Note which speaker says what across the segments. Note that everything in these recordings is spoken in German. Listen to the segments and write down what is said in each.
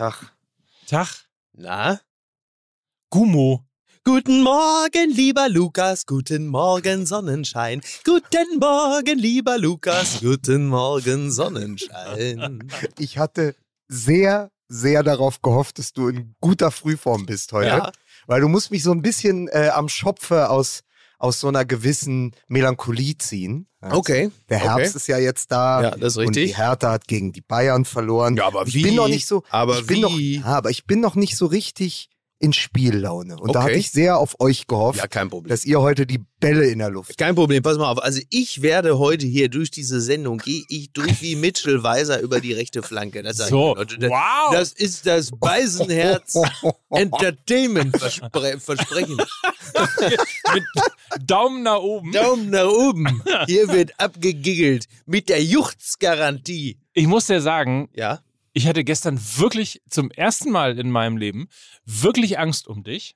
Speaker 1: Tag.
Speaker 2: Tag.
Speaker 3: Na?
Speaker 2: Gummo.
Speaker 3: Guten Morgen, lieber Lukas, guten Morgen, Sonnenschein. Guten Morgen, lieber Lukas, guten Morgen, Sonnenschein.
Speaker 1: Ich hatte sehr, sehr darauf gehofft, dass du in guter Frühform bist heute.
Speaker 3: Ja.
Speaker 1: Weil du musst mich so ein bisschen äh, am Schopfe aus, aus so einer gewissen Melancholie ziehen. Also,
Speaker 3: Okay.
Speaker 1: Der Herbst
Speaker 3: okay.
Speaker 1: ist ja jetzt da.
Speaker 3: Ja, das ist
Speaker 1: Und die
Speaker 3: richtig.
Speaker 1: Hertha hat gegen die Bayern verloren.
Speaker 3: Ja, aber
Speaker 1: ich
Speaker 3: wie?
Speaker 1: bin noch nicht so.
Speaker 3: Aber
Speaker 1: ich bin Noch,
Speaker 3: wie?
Speaker 1: ja, aber ich bin noch nicht so richtig in Spiellaune. Und da
Speaker 3: Okay.
Speaker 1: hatte ich sehr auf euch gehofft,
Speaker 3: Ja, kein Problem.
Speaker 1: dass ihr heute die Bälle in der Luft.
Speaker 3: Kein Problem, pass mal auf. Also ich werde heute hier durch diese Sendung, gehe ich durch wie Mitchell Weiser über die rechte Flanke. Das,
Speaker 2: So.
Speaker 3: das,
Speaker 2: Wow.
Speaker 3: das ist das Beisenherz Entertainment Verspre Versprechen.
Speaker 2: Mit Daumen nach oben.
Speaker 3: Daumen nach oben. Hier wird abgegiggelt mit der Juchtsgarantie.
Speaker 2: Ich muss dir sagen,
Speaker 3: Ja?
Speaker 2: Ich hatte gestern wirklich zum ersten Mal in meinem Leben wirklich Angst um dich.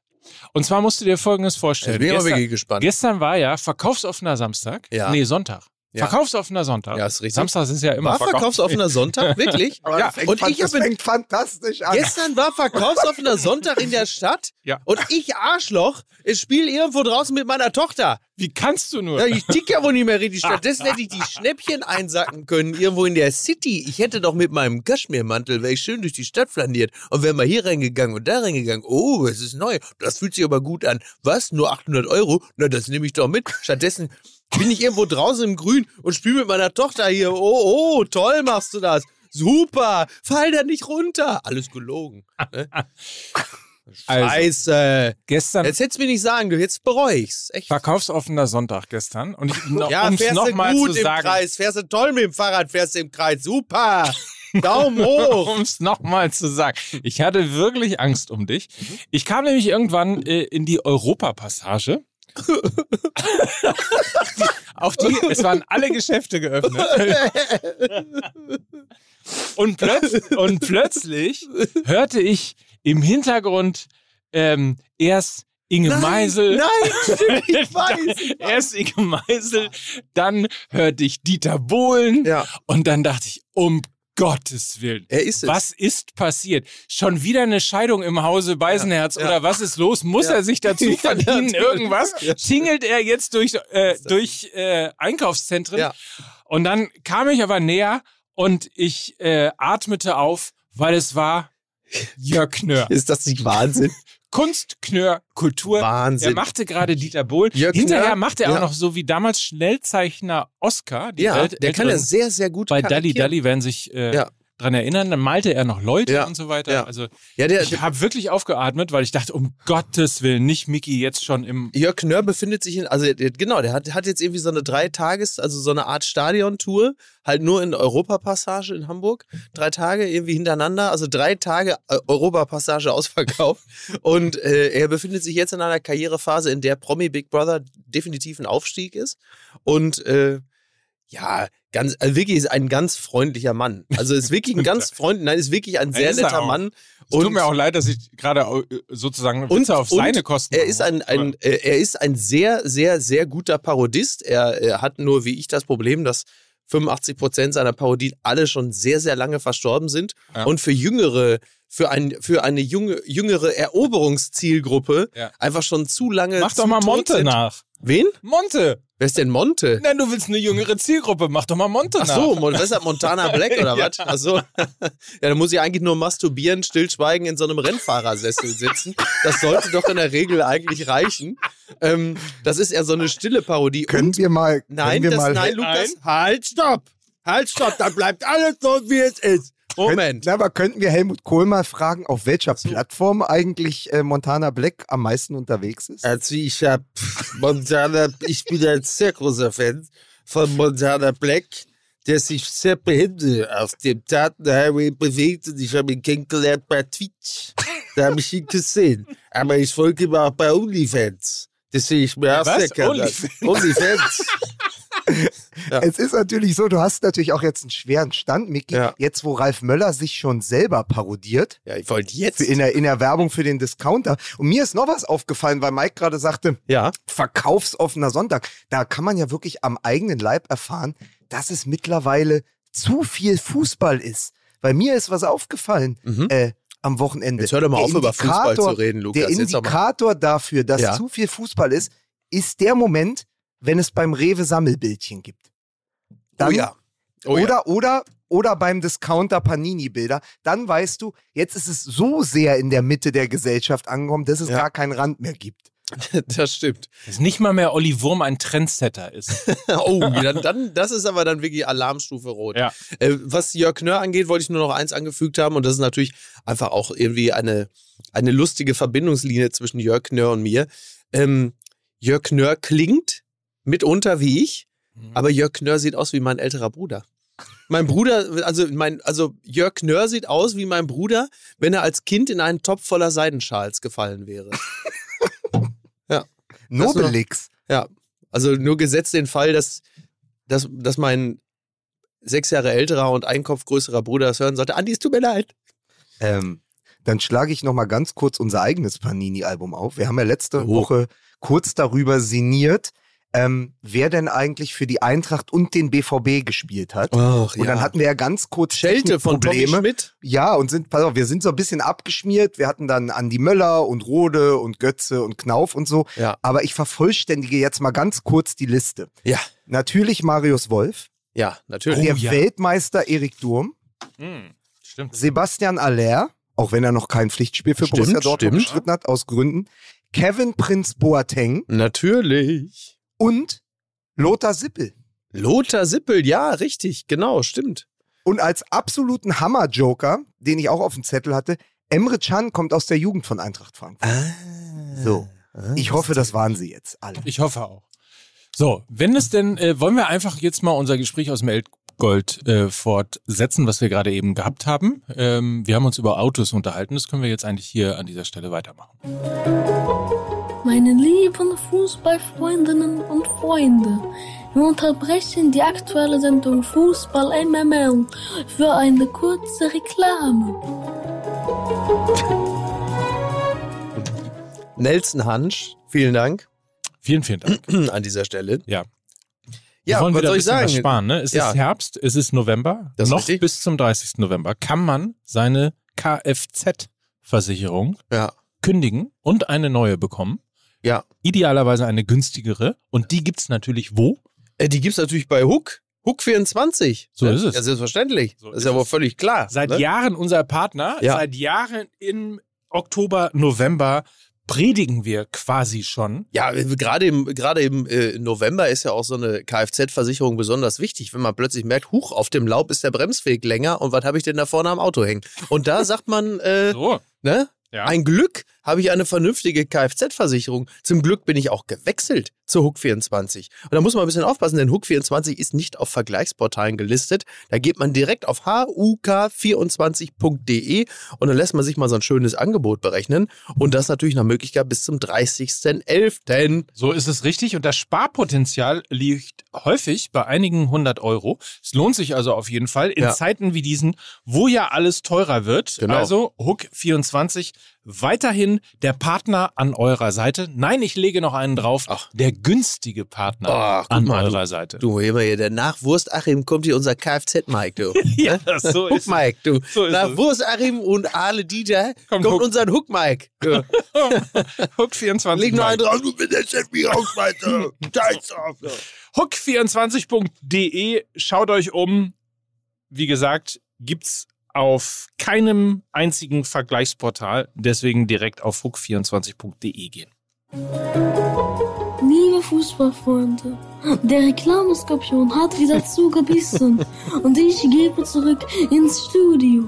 Speaker 2: Und zwar musst du dir Folgendes vorstellen.
Speaker 3: Jetzt bin
Speaker 2: gestern,
Speaker 3: gespannt.
Speaker 2: gestern war ja verkaufsoffener Samstag.
Speaker 3: Ja.
Speaker 2: Nee, Sonntag.
Speaker 3: Ja.
Speaker 2: Verkaufsoffener Sonntag.
Speaker 3: Ja, ist richtig.
Speaker 2: Samstag ist ja immer
Speaker 3: War
Speaker 2: Verkaufs
Speaker 3: verkaufsoffener Sonntag, wirklich? Ja,
Speaker 1: fängt,
Speaker 3: und ich
Speaker 1: das
Speaker 3: habe
Speaker 1: fängt fantastisch an.
Speaker 3: Gestern war verkaufsoffener Sonntag in der Stadt
Speaker 2: Ja.
Speaker 3: und ich Arschloch, ich spiele irgendwo draußen mit meiner Tochter.
Speaker 2: Wie kannst du nur?
Speaker 3: Ja, ich tick ja wohl nicht mehr richtig. Stattdessen hätte ich die Schnäppchen einsacken können, irgendwo in der City. Ich hätte doch mit meinem Kaschmirmantel, wäre ich schön durch die Stadt flaniert und wäre mal hier reingegangen und da reingegangen. Oh, es ist neu. Das fühlt sich aber gut an. Was? Nur 800 Euro? Na, das nehme ich doch mit. Stattdessen bin ich irgendwo draußen im Grün und spiele mit meiner Tochter hier. Oh, oh, toll machst du das. Super. Fall da nicht runter. Alles gelogen. Ne?
Speaker 2: Also,
Speaker 3: Scheiße.
Speaker 2: gestern
Speaker 3: Jetzt hättest du mir nicht sagen, du jetzt bereue ich's. Echt.
Speaker 2: verkaufsoffener Sonntag gestern. Und ich, no,
Speaker 3: Ja,
Speaker 2: um es
Speaker 3: fährst du
Speaker 2: nochmal
Speaker 3: gut
Speaker 2: zu
Speaker 3: im
Speaker 2: sagen,
Speaker 3: Kreis, fährst du toll mit dem Fahrrad, fährst du im Kreis, super. Daumen hoch.
Speaker 2: um es nochmal zu sagen. Ich hatte wirklich Angst um dich. Ich kam nämlich irgendwann äh, in die Europapassage. Auf die, es waren alle Geschäfte geöffnet. Und, plötz, und plötzlich hörte ich im Hintergrund ähm, erst Inge
Speaker 3: Nein,
Speaker 2: Meisel.
Speaker 3: nein, stimmt, ich weiß.
Speaker 2: Erst Inge Meisel, dann hörte ich Dieter Bohlen
Speaker 3: Ja.
Speaker 2: und dann dachte ich, um Gottes Willen.
Speaker 3: Er ist es.
Speaker 2: Was ist passiert? Schon wieder eine Scheidung im Hause Beisenherz
Speaker 3: Ja, ja.
Speaker 2: oder was ist los? Muss
Speaker 3: Ja.
Speaker 2: er sich dazu verdienen? Irgendwas? Tingelt er jetzt durch, äh, durch äh, Einkaufszentren?
Speaker 3: Ja.
Speaker 2: Und dann kam ich aber näher und ich äh, atmete auf, weil es war Jörg Knör.
Speaker 3: Ist das nicht Wahnsinn?
Speaker 2: Kunst, Knör, Kultur.
Speaker 3: Wahnsinn.
Speaker 2: Er machte gerade Dieter Bohlen.
Speaker 3: Jörg
Speaker 2: Hinterher
Speaker 3: Knör,
Speaker 2: macht er auch
Speaker 3: ja.
Speaker 2: noch so wie damals Schnellzeichner Oscar.
Speaker 3: Ja,
Speaker 2: ält-
Speaker 3: der kann ja sehr, sehr gut
Speaker 2: bei Dalli. Dalli werden sich äh,
Speaker 3: Ja.
Speaker 2: Dran erinnern. Dann malte er noch Leute
Speaker 3: Ja.
Speaker 2: und so weiter.
Speaker 3: Ja.
Speaker 2: Also
Speaker 3: Ja, der,
Speaker 2: ich habe wirklich aufgeatmet, weil ich dachte, um Gottes Willen, nicht Mickey jetzt schon im.
Speaker 3: Jörg Knör befindet sich in, also genau, der hat, hat jetzt irgendwie so eine drei Tages, also so eine Art Stadiontour, halt nur in Europapassage in Hamburg, drei Tage irgendwie hintereinander, also drei Tage äh, Europapassage ausverkauft und äh, er befindet sich jetzt in einer Karrierephase, in der Promi Big Brother definitiv ein Aufstieg ist und äh, ja, ganz, also wirklich ist ein ganz freundlicher Mann. Also ist wirklich ein ganz freundlicher, nein, ist wirklich ein sehr
Speaker 2: er
Speaker 3: netter. Mann.
Speaker 2: Es tut mir auch leid, dass ich gerade äh, sozusagen Witze auf seine Kosten.
Speaker 3: Er ist ein, ein, äh, er ist ein sehr, sehr, sehr guter Parodist. Er, er hat nur, wie ich, das Problem, dass 85 Prozent seiner Parodien alle schon sehr, sehr lange verstorben sind.
Speaker 2: Ja.
Speaker 3: Und für jüngere, für, ein, für eine junge, jüngere Eroberungszielgruppe
Speaker 2: Ja.
Speaker 3: einfach schon zu lange.
Speaker 2: Mach doch mal Monte nach.
Speaker 3: Wen?
Speaker 2: Monte!
Speaker 3: Wer ist denn Monte?
Speaker 2: Nein, du willst eine jüngere Zielgruppe. Mach doch mal Monte
Speaker 3: Ach
Speaker 2: nach.
Speaker 3: so, Mon- was ist das, Montana Black oder was? Ach so. Ja, dann muss ich eigentlich nur masturbieren, stillschweigen in so einem Rennfahrersessel sitzen. Das sollte doch in der Regel eigentlich reichen. Ähm, das ist eher so eine stille Parodie.
Speaker 1: Können
Speaker 3: Und
Speaker 1: wir mal,
Speaker 3: nein,
Speaker 1: wir
Speaker 3: das,
Speaker 1: mal,
Speaker 3: nein, Lukas, halt, stopp. Halt, stopp, dann bleibt alles so, wie es ist. Moment.
Speaker 1: Na, aber könnten wir Helmut Kohl mal fragen, auf welcher Plattform eigentlich äh, Montana Black am meisten unterwegs ist?
Speaker 3: Also ich hab Montana, ich bin ein sehr großer Fan von Montana Black, der sich sehr behende auf dem Datenhighway bewegt und ich habe ihn kennengelernt bei Twitch. Da habe ich ihn gesehen. Aber ich folge ihm auch bei OnlyFans. Das sehe ich mir auch
Speaker 2: Was?
Speaker 3: sehr gerne. an.
Speaker 2: OnlyFans?
Speaker 3: OnlyFans. Ja.
Speaker 1: Es ist natürlich so, du hast natürlich auch jetzt einen schweren Stand, Micky.
Speaker 3: Ja.
Speaker 1: Jetzt, wo Ralf Möller sich schon selber parodiert,
Speaker 3: Ja, ich wollte jetzt.
Speaker 1: in, der, in der Werbung für den Discounter. Und mir ist noch was aufgefallen, weil Mike gerade sagte,
Speaker 3: Ja.
Speaker 1: verkaufsoffener Sonntag. Da kann man ja wirklich am eigenen Leib erfahren, dass es mittlerweile zu viel Fußball ist. Bei mir ist was aufgefallen.
Speaker 3: Mhm.
Speaker 1: Äh, am Wochenende.
Speaker 3: Jetzt hör doch mal
Speaker 1: Der
Speaker 3: auf, über Fußball zu reden, Lukas.
Speaker 1: Der. Indikator dafür, dass
Speaker 3: Ja.
Speaker 1: zu viel Fußball ist, ist der Moment, wenn es beim Rewe Sammelbildchen gibt. Dann,
Speaker 3: oh ja. Oh ja.
Speaker 1: oder, oder, oder beim Discounter Panini-Bilder. Dann weißt du, jetzt ist es so sehr in der Mitte der Gesellschaft angekommen, dass es
Speaker 3: Ja.
Speaker 1: gar keinen Rand mehr gibt.
Speaker 3: Das stimmt.
Speaker 2: Dass nicht mal mehr Olli Wurm ein Trendsetter ist.
Speaker 3: Oh, dann, dann, das ist aber dann wirklich Alarmstufe rot.
Speaker 2: Ja.
Speaker 3: Äh, was Jörg Knör angeht, wollte ich nur noch eins angefügt haben und das ist natürlich einfach auch irgendwie eine, eine lustige Verbindungslinie zwischen Jörg Knör und mir. Ähm, Jörg Knör klingt mitunter wie ich, aber Jörg Knör sieht aus wie mein älterer Bruder. Mein Bruder, also mein, also Jörg Knör sieht aus wie mein Bruder, wenn er als Kind in einen Topf voller Seidenschals gefallen wäre. Nur-
Speaker 1: Nobelix.
Speaker 3: Ja, also nur gesetzt den Fall, dass, dass, dass mein sechs Jahre älterer und ein Kopf größerer Bruder das hören sollte. Andi, es tut mir leid.
Speaker 1: Ähm, dann schlage ich noch mal ganz kurz unser eigenes Panini-Album auf. Wir haben ja letzte
Speaker 3: Oh.
Speaker 1: Woche kurz darüber sinniert, ähm, wer denn eigentlich für die Eintracht und den BVB gespielt hat.
Speaker 3: Ach,
Speaker 1: Und dann hatten wir ja ganz kurz
Speaker 3: Schelte von Tommy. Schmidt.
Speaker 1: Ja, und sind, pass auf, wir sind so ein bisschen abgeschmiert. Wir hatten dann Andi Möller und Rode und Götze und Knauf und so.
Speaker 3: Ja.
Speaker 1: Aber ich vervollständige jetzt mal ganz kurz die Liste.
Speaker 3: Ja,
Speaker 1: Natürlich Marius Wolf,
Speaker 3: ja, natürlich.
Speaker 2: Oh,
Speaker 1: der
Speaker 2: ja.
Speaker 1: Weltmeister Erik Durm,
Speaker 2: Hm, stimmt.
Speaker 1: Sebastian Aller, auch wenn er noch kein Pflichtspiel für
Speaker 3: Stimmt,
Speaker 1: Borussia Dortmund bestritten hat, aus Gründen. Kevin Prinz Boateng
Speaker 3: Natürlich.
Speaker 1: Und Lothar Sippel.
Speaker 3: Lothar Sippel, ja, richtig, genau, stimmt.
Speaker 1: Und als absoluten Hammer-Joker, den ich auch auf dem Zettel hatte, Emre Can kommt aus der Jugend von Eintracht Frankfurt.
Speaker 3: Ah.
Speaker 1: So. Ich hoffe, das waren sie jetzt alle.
Speaker 2: Ich hoffe auch. So, wenn es denn, äh, wollen wir einfach jetzt mal unser Gespräch aus dem Elbgold äh, fortsetzen, was wir gerade eben gehabt haben. Ähm, wir haben uns über Autos unterhalten, das können wir jetzt eigentlich hier an dieser Stelle weitermachen.
Speaker 4: Meine lieben Fußballfreundinnen und Freunde, wir unterbrechen die aktuelle Sendung Fußball MML für eine kurze Reklame.
Speaker 3: Nelson Hansch, vielen Dank
Speaker 2: Vielen, vielen Dank.
Speaker 3: an dieser Stelle.
Speaker 2: Ja.
Speaker 3: Ja,
Speaker 2: wir wollen
Speaker 3: was
Speaker 2: wieder
Speaker 3: soll
Speaker 2: ein
Speaker 3: ich sagen?
Speaker 2: sparen, ne? Es
Speaker 3: Ja.
Speaker 2: ist Herbst, es ist November.
Speaker 3: Das
Speaker 2: Noch
Speaker 3: richtig.
Speaker 2: bis zum 30. November kann man seine Kfz-Versicherung
Speaker 3: Ja,
Speaker 2: kündigen und eine neue bekommen.
Speaker 3: ja.
Speaker 2: Idealerweise eine günstigere. Und die gibt's natürlich wo?
Speaker 3: Äh, die gibt's natürlich bei Hook. Hook 24.
Speaker 2: So ist es.
Speaker 3: Ja, selbstverständlich.
Speaker 2: So
Speaker 3: das ist
Speaker 2: ist
Speaker 3: ja wohl völlig klar.
Speaker 2: Seit
Speaker 3: ne?
Speaker 2: Jahren unser Partner,
Speaker 3: Ja.
Speaker 2: seit Jahren im Oktober, November predigen wir quasi schon.
Speaker 3: Ja, gerade im, gerade im äh, November ist ja auch so eine Kfz-Versicherung besonders wichtig, wenn man plötzlich merkt, huch, auf dem Laub ist der Bremsweg länger und was habe ich denn da vorne am Auto hängen? Und da sagt man, äh,
Speaker 2: So.
Speaker 3: ne?
Speaker 2: Ja.
Speaker 3: Ein Glück habe ich eine vernünftige Kfz-Versicherung. Zum Glück bin ich auch gewechselt zur Hook 24. Und da muss man ein bisschen aufpassen, denn Hook 24 ist nicht auf Vergleichsportalen gelistet. Da geht man direkt auf huk24.de und dann lässt man sich mal so ein schönes Angebot berechnen. Und das natürlich nach Möglichkeit bis zum 30.11.
Speaker 2: So ist es richtig. Und das Sparpotenzial liegt häufig bei einigen hundert Euro. Es lohnt sich also auf jeden Fall in
Speaker 3: Ja.
Speaker 2: Zeiten wie diesen, wo ja alles teurer wird.
Speaker 3: Genau.
Speaker 2: Also Hook 24 weiterhin der Partner an eurer Seite. Nein, ich lege noch einen drauf.
Speaker 3: Ach.
Speaker 2: Der günstige Partner
Speaker 3: Ach, guck
Speaker 2: an
Speaker 3: mal,
Speaker 2: eurer Seite.
Speaker 3: Du, immer hier, der Nachwurst Achim kommt hier unser Kfz-Mike, du.
Speaker 2: Ja, so ist es.
Speaker 3: Mike, du.
Speaker 2: So ist
Speaker 3: Nach
Speaker 2: es.
Speaker 3: Wurst Achim und Ale Dieter
Speaker 2: Kommt
Speaker 3: kommt,
Speaker 2: Hook.
Speaker 3: unser Hook Mike. Du.
Speaker 2: Hook 24.
Speaker 3: Leg noch einen drauf, du bist der Chef, wie rausschmeiße. Scheiß drauf.
Speaker 2: Hook24.de, schaut euch um. Wie gesagt, gibt's auf keinem einzigen Vergleichsportal, deswegen direkt auf hook24.de gehen.
Speaker 4: Liebe Fußballfreunde, der Reklameskorpion hat wieder zugebissen und ich gebe zurück ins Studio.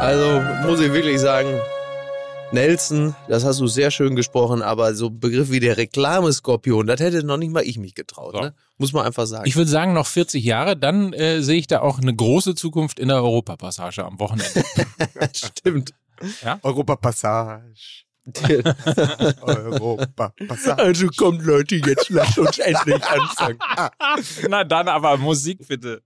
Speaker 3: Also muss ich wirklich sagen, Nelson, das hast du sehr schön gesprochen, aber so Begriff wie der Reklameskorpion, das hätte noch nicht mal ich mich getraut.
Speaker 2: So.
Speaker 3: Ne? Muss man einfach sagen.
Speaker 2: Ich würde sagen, noch 40 Jahre, dann äh, sehe ich da auch eine große Zukunft in der Europapassage am Wochenende.
Speaker 3: Stimmt.
Speaker 1: Europapassage. Europapassage.
Speaker 3: Also kommt Leute, jetzt lasst uns endlich anfangen.
Speaker 2: Na dann aber Musik bitte.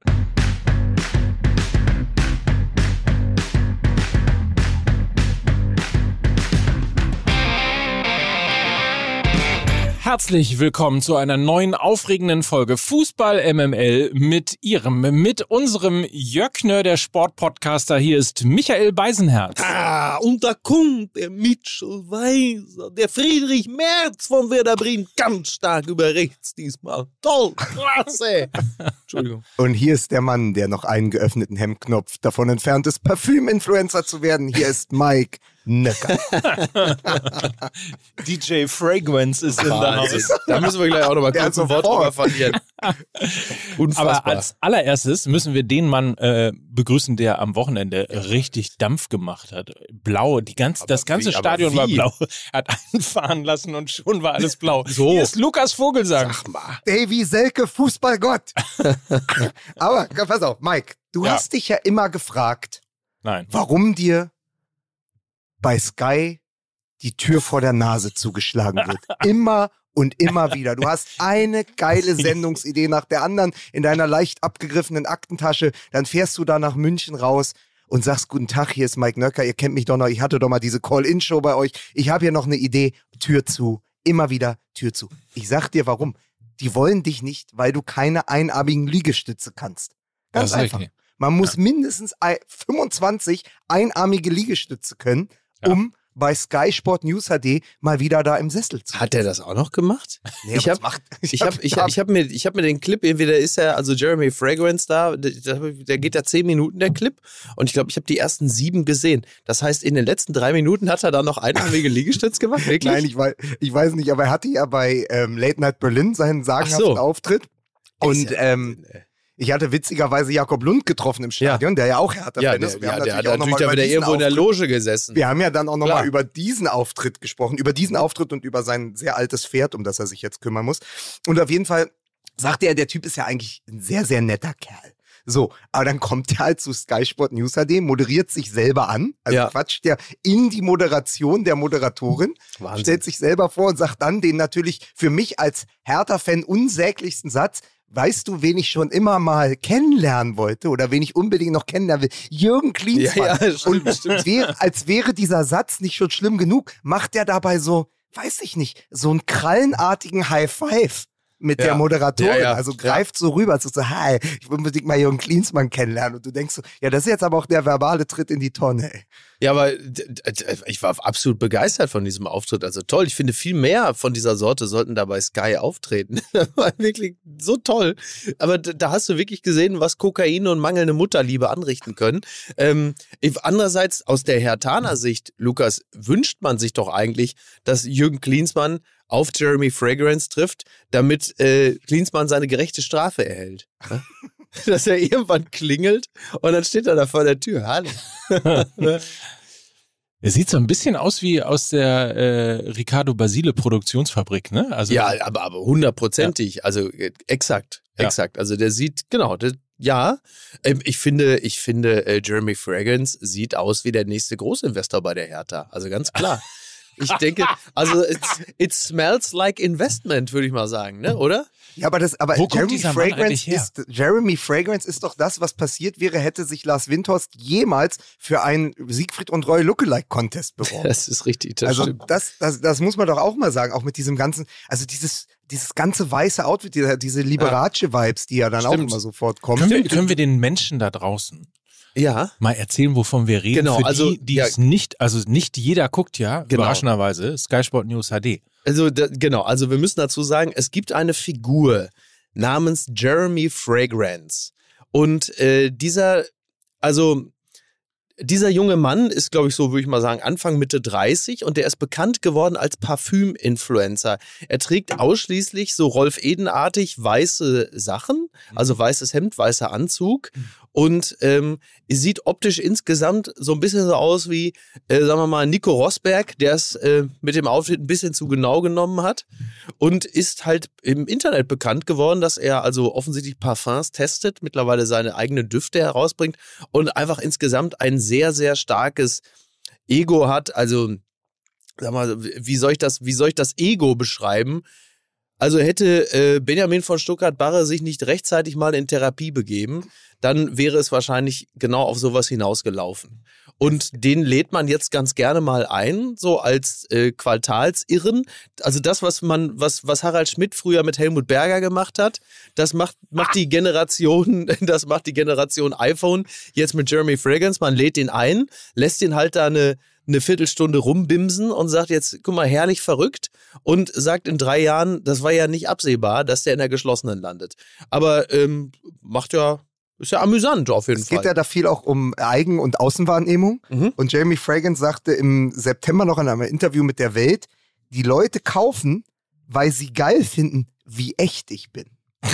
Speaker 2: Herzlich willkommen zu einer neuen aufregenden Folge Fußball MML mit Ihrem, mit unserem Jöckner, der Sportpodcaster. Hier ist Michael Beisenherz.
Speaker 3: Ah, und da kommt der Mitchell Weiser, der Friedrich Merz von Werder Bremen, ganz stark über rechts diesmal. Toll, klasse. Entschuldigung.
Speaker 1: Und hier ist der Mann, der noch einen geöffneten Hemdknopf davon entfernt ist, Parfüm-Influencer zu werden. Hier ist Mike Nöcker.
Speaker 5: DJ Fragrance ist in der. Haus.
Speaker 3: Da müssen wir gleich auch noch mal
Speaker 1: Der
Speaker 3: kurz ein Wort drüber verlieren. Unfassbar.
Speaker 2: Aber als allererstes müssen wir den Mann äh, begrüßen, der am Wochenende richtig Dampf gemacht hat. Blau, die ganz, das ganze
Speaker 3: wie-
Speaker 2: Stadion war blau. Hat einfahren lassen und schon war alles blau.
Speaker 3: So.
Speaker 2: Hier ist Lukas Vogelsang.
Speaker 3: Ach mal.
Speaker 1: Davy Selke, Fußballgott. Aber pass auf, Mike, du
Speaker 2: Ja.
Speaker 1: hast dich ja immer gefragt,
Speaker 2: Nein.
Speaker 1: warum dir bei Sky die Tür vor der Nase zugeschlagen wird. Immer und immer wieder. Du hast eine geile Sendungsidee nach der anderen in deiner leicht abgegriffenen Aktentasche. Dann fährst du da nach München raus und sagst, guten Tag, hier ist Mike Nöcker, ihr kennt mich doch noch, ich hatte doch mal diese Call-In-Show bei euch. Ich habe hier noch eine Idee, Tür zu. Immer wieder Tür zu. Ich sag dir warum. Die wollen dich nicht, weil du keine einarmigen Liegestütze kannst. Ganz einfach.
Speaker 2: richtig.
Speaker 1: Man muss mindestens ei- 25 einarmige Liegestütze können,
Speaker 2: Ja.
Speaker 1: um bei Sky Sport News HD mal wieder da im Sessel zu.
Speaker 3: Hat der das auch noch gemacht?
Speaker 1: Nee,
Speaker 3: ich
Speaker 1: aber
Speaker 3: hab-
Speaker 1: das macht-
Speaker 3: Ich habe ich hab, ich hab mir, ich hab mir den Clip, entweder ist er, also Jeremy Fragrance da, der, geht da zehn Minuten, der Clip. Und ich glaube, ich habe die ersten sieben gesehen. Das heißt, in den letzten drei Minuten hat er da noch einarmige Liegestütz gemacht, wirklich?
Speaker 1: Nein, ich weiß, ich weiß nicht, aber er hatte ja bei ähm, Late Night Berlin seinen sagenhaften
Speaker 3: so.
Speaker 1: Auftritt. Und
Speaker 3: ja
Speaker 1: ähm. Ich hatte witzigerweise Jakob Lund getroffen im Stadion, der ja auch härter
Speaker 3: ja,
Speaker 1: Fan
Speaker 3: der,
Speaker 1: ist. Wir
Speaker 3: ja,
Speaker 1: haben
Speaker 3: der hat
Speaker 1: auch noch
Speaker 3: natürlich
Speaker 1: mal
Speaker 3: da
Speaker 1: über
Speaker 3: wieder
Speaker 1: diesen
Speaker 3: irgendwo in der Loge gesessen.
Speaker 1: Wir haben ja dann auch nochmal über diesen Auftritt gesprochen, über diesen Auftritt und über sein sehr altes Pferd, um das er sich jetzt kümmern muss. Und auf jeden Fall sagte er, der Typ ist ja eigentlich ein sehr, sehr netter Kerl. So, aber dann kommt er halt zu Sky Sport News HD, moderiert sich selber an, also
Speaker 3: Ja.
Speaker 1: quatscht der in die Moderation der Moderatorin,
Speaker 3: Wahnsinn.
Speaker 1: stellt sich selber vor und sagt dann den natürlich für mich als Hertha-Fan unsäglichsten Satz, Weißt du, wen ich schon immer mal kennenlernen wollte oder wen ich unbedingt noch kennenlernen will? Jürgen Klinsmann.
Speaker 3: Ja, ja, stimmt,
Speaker 1: und
Speaker 3: stimmt.
Speaker 1: Wäre, als wäre dieser Satz nicht schon schlimm genug, macht er dabei so, weiß ich nicht, so einen krallenartigen High Five mit
Speaker 3: Ja.
Speaker 1: der Moderatorin.
Speaker 3: Ja, ja.
Speaker 1: Also greift so rüber, so, so, hi, ich will unbedingt mal Jürgen Klinsmann kennenlernen. Und du denkst so, ja, das ist jetzt aber auch der verbale Tritt in die Tonne. Ey.
Speaker 3: Ja, aber ich war absolut begeistert von diesem Auftritt. Also toll. Ich finde, viel mehr von dieser Sorte sollten da bei Sky auftreten. Das war wirklich so toll. Aber da hast du wirklich gesehen, was Kokain und mangelnde Mutterliebe anrichten können. Ähm, andererseits, aus der Hertaner Sicht, Lukas, wünscht man sich doch eigentlich, dass Jürgen Klinsmann auf Jeremy Fragrance trifft, damit äh, Klinsmann seine gerechte Strafe erhält. Ja? Dass er irgendwann klingelt und dann steht er da vor der Tür. Hallo.
Speaker 2: Er sieht so ein bisschen aus wie aus der äh, Ricardo Basile Produktionsfabrik, ne? Also
Speaker 3: Ja, aber, aber hundertprozentig. Also äh, exakt,
Speaker 2: Ja.
Speaker 3: exakt. Also der sieht, genau, der, ja. Ähm, ich finde, ich finde, äh, Jeremy Fragrance sieht aus wie der nächste Großinvestor bei der Hertha. Also ganz klar. Ich denke, also it, it smells like investment, würde ich mal sagen, ne? Oder?
Speaker 1: Ja, aber das, aber
Speaker 2: Wo
Speaker 1: Jeremy Fragrance ist, Jeremy Fragrance ist doch das, was passiert wäre, hätte sich Lars Windhorst jemals für einen Siegfried und Roy Lookalike Contest beworben.
Speaker 3: Das ist richtig, das
Speaker 1: also
Speaker 3: stimmt.
Speaker 1: das, das, das muss man doch auch mal sagen, auch mit diesem ganzen, also dieses, dieses ganze weiße Outfit, diese, diese Liberace-Vibes, die ja dann auch
Speaker 3: Stimmt.
Speaker 1: immer sofort kommen.
Speaker 2: können, wir, können wir den Menschen da draußen
Speaker 3: Ja.
Speaker 2: mal erzählen, wovon wir reden?
Speaker 3: Genau,
Speaker 2: Für
Speaker 3: also,
Speaker 2: die, die
Speaker 3: ja.
Speaker 2: es nicht, also nicht jeder guckt ja,
Speaker 3: Genau.
Speaker 2: überraschenderweise, Sky Sport News HD.
Speaker 3: Also da, genau, also wir müssen dazu sagen, es gibt eine Figur namens Jeremy Fragrance. Und äh, dieser, also dieser junge Mann ist, glaube ich, so würde ich mal sagen, Anfang Mitte 30 und der ist bekannt geworden als Parfüm-Influencer. Er trägt ausschließlich so Rolf Edenartig weiße Sachen, also weißes Hemd, weißer Anzug und ähm, sieht optisch insgesamt so ein bisschen so aus wie, äh, sagen wir mal, Nico Rosberg, der es äh, mit dem Outfit ein bisschen zu genau genommen hat und ist halt im Internet bekannt geworden, dass er also offensichtlich Parfums testet, mittlerweile seine eigenen Düfte herausbringt und einfach insgesamt ein sehr, sehr starkes Ego hat. Also, sag mal, wie soll ich das, wie soll ich das Ego beschreiben? Also hätte äh, Benjamin von Stuttgart-Barre sich nicht rechtzeitig mal in Therapie begeben, dann wäre es wahrscheinlich genau auf sowas hinausgelaufen. Und den lädt man jetzt ganz gerne mal ein, so als äh, Quartalsirren. Also das, was man, was, was Harald Schmidt früher mit Helmut Berger gemacht hat, das macht, macht die Generation, das macht die Generation iPhone jetzt mit Jeremy Fragrance. Man lädt den ein, lässt den halt da eine, eine Viertelstunde rumbimsen und sagt jetzt, guck mal, herrlich verrückt und sagt in drei Jahren, das war ja nicht absehbar, dass der in der geschlossenen landet. Aber ähm, macht ja, ist ja amüsant auf jeden
Speaker 1: Es
Speaker 3: Fall.
Speaker 1: geht ja da viel auch um Eigen- und Außenwahrnehmung.
Speaker 3: Mhm.
Speaker 1: Und Jamie Fragrance sagte im September noch in einem Interview mit der Welt, die Leute kaufen, weil sie geil finden, wie echt ich bin.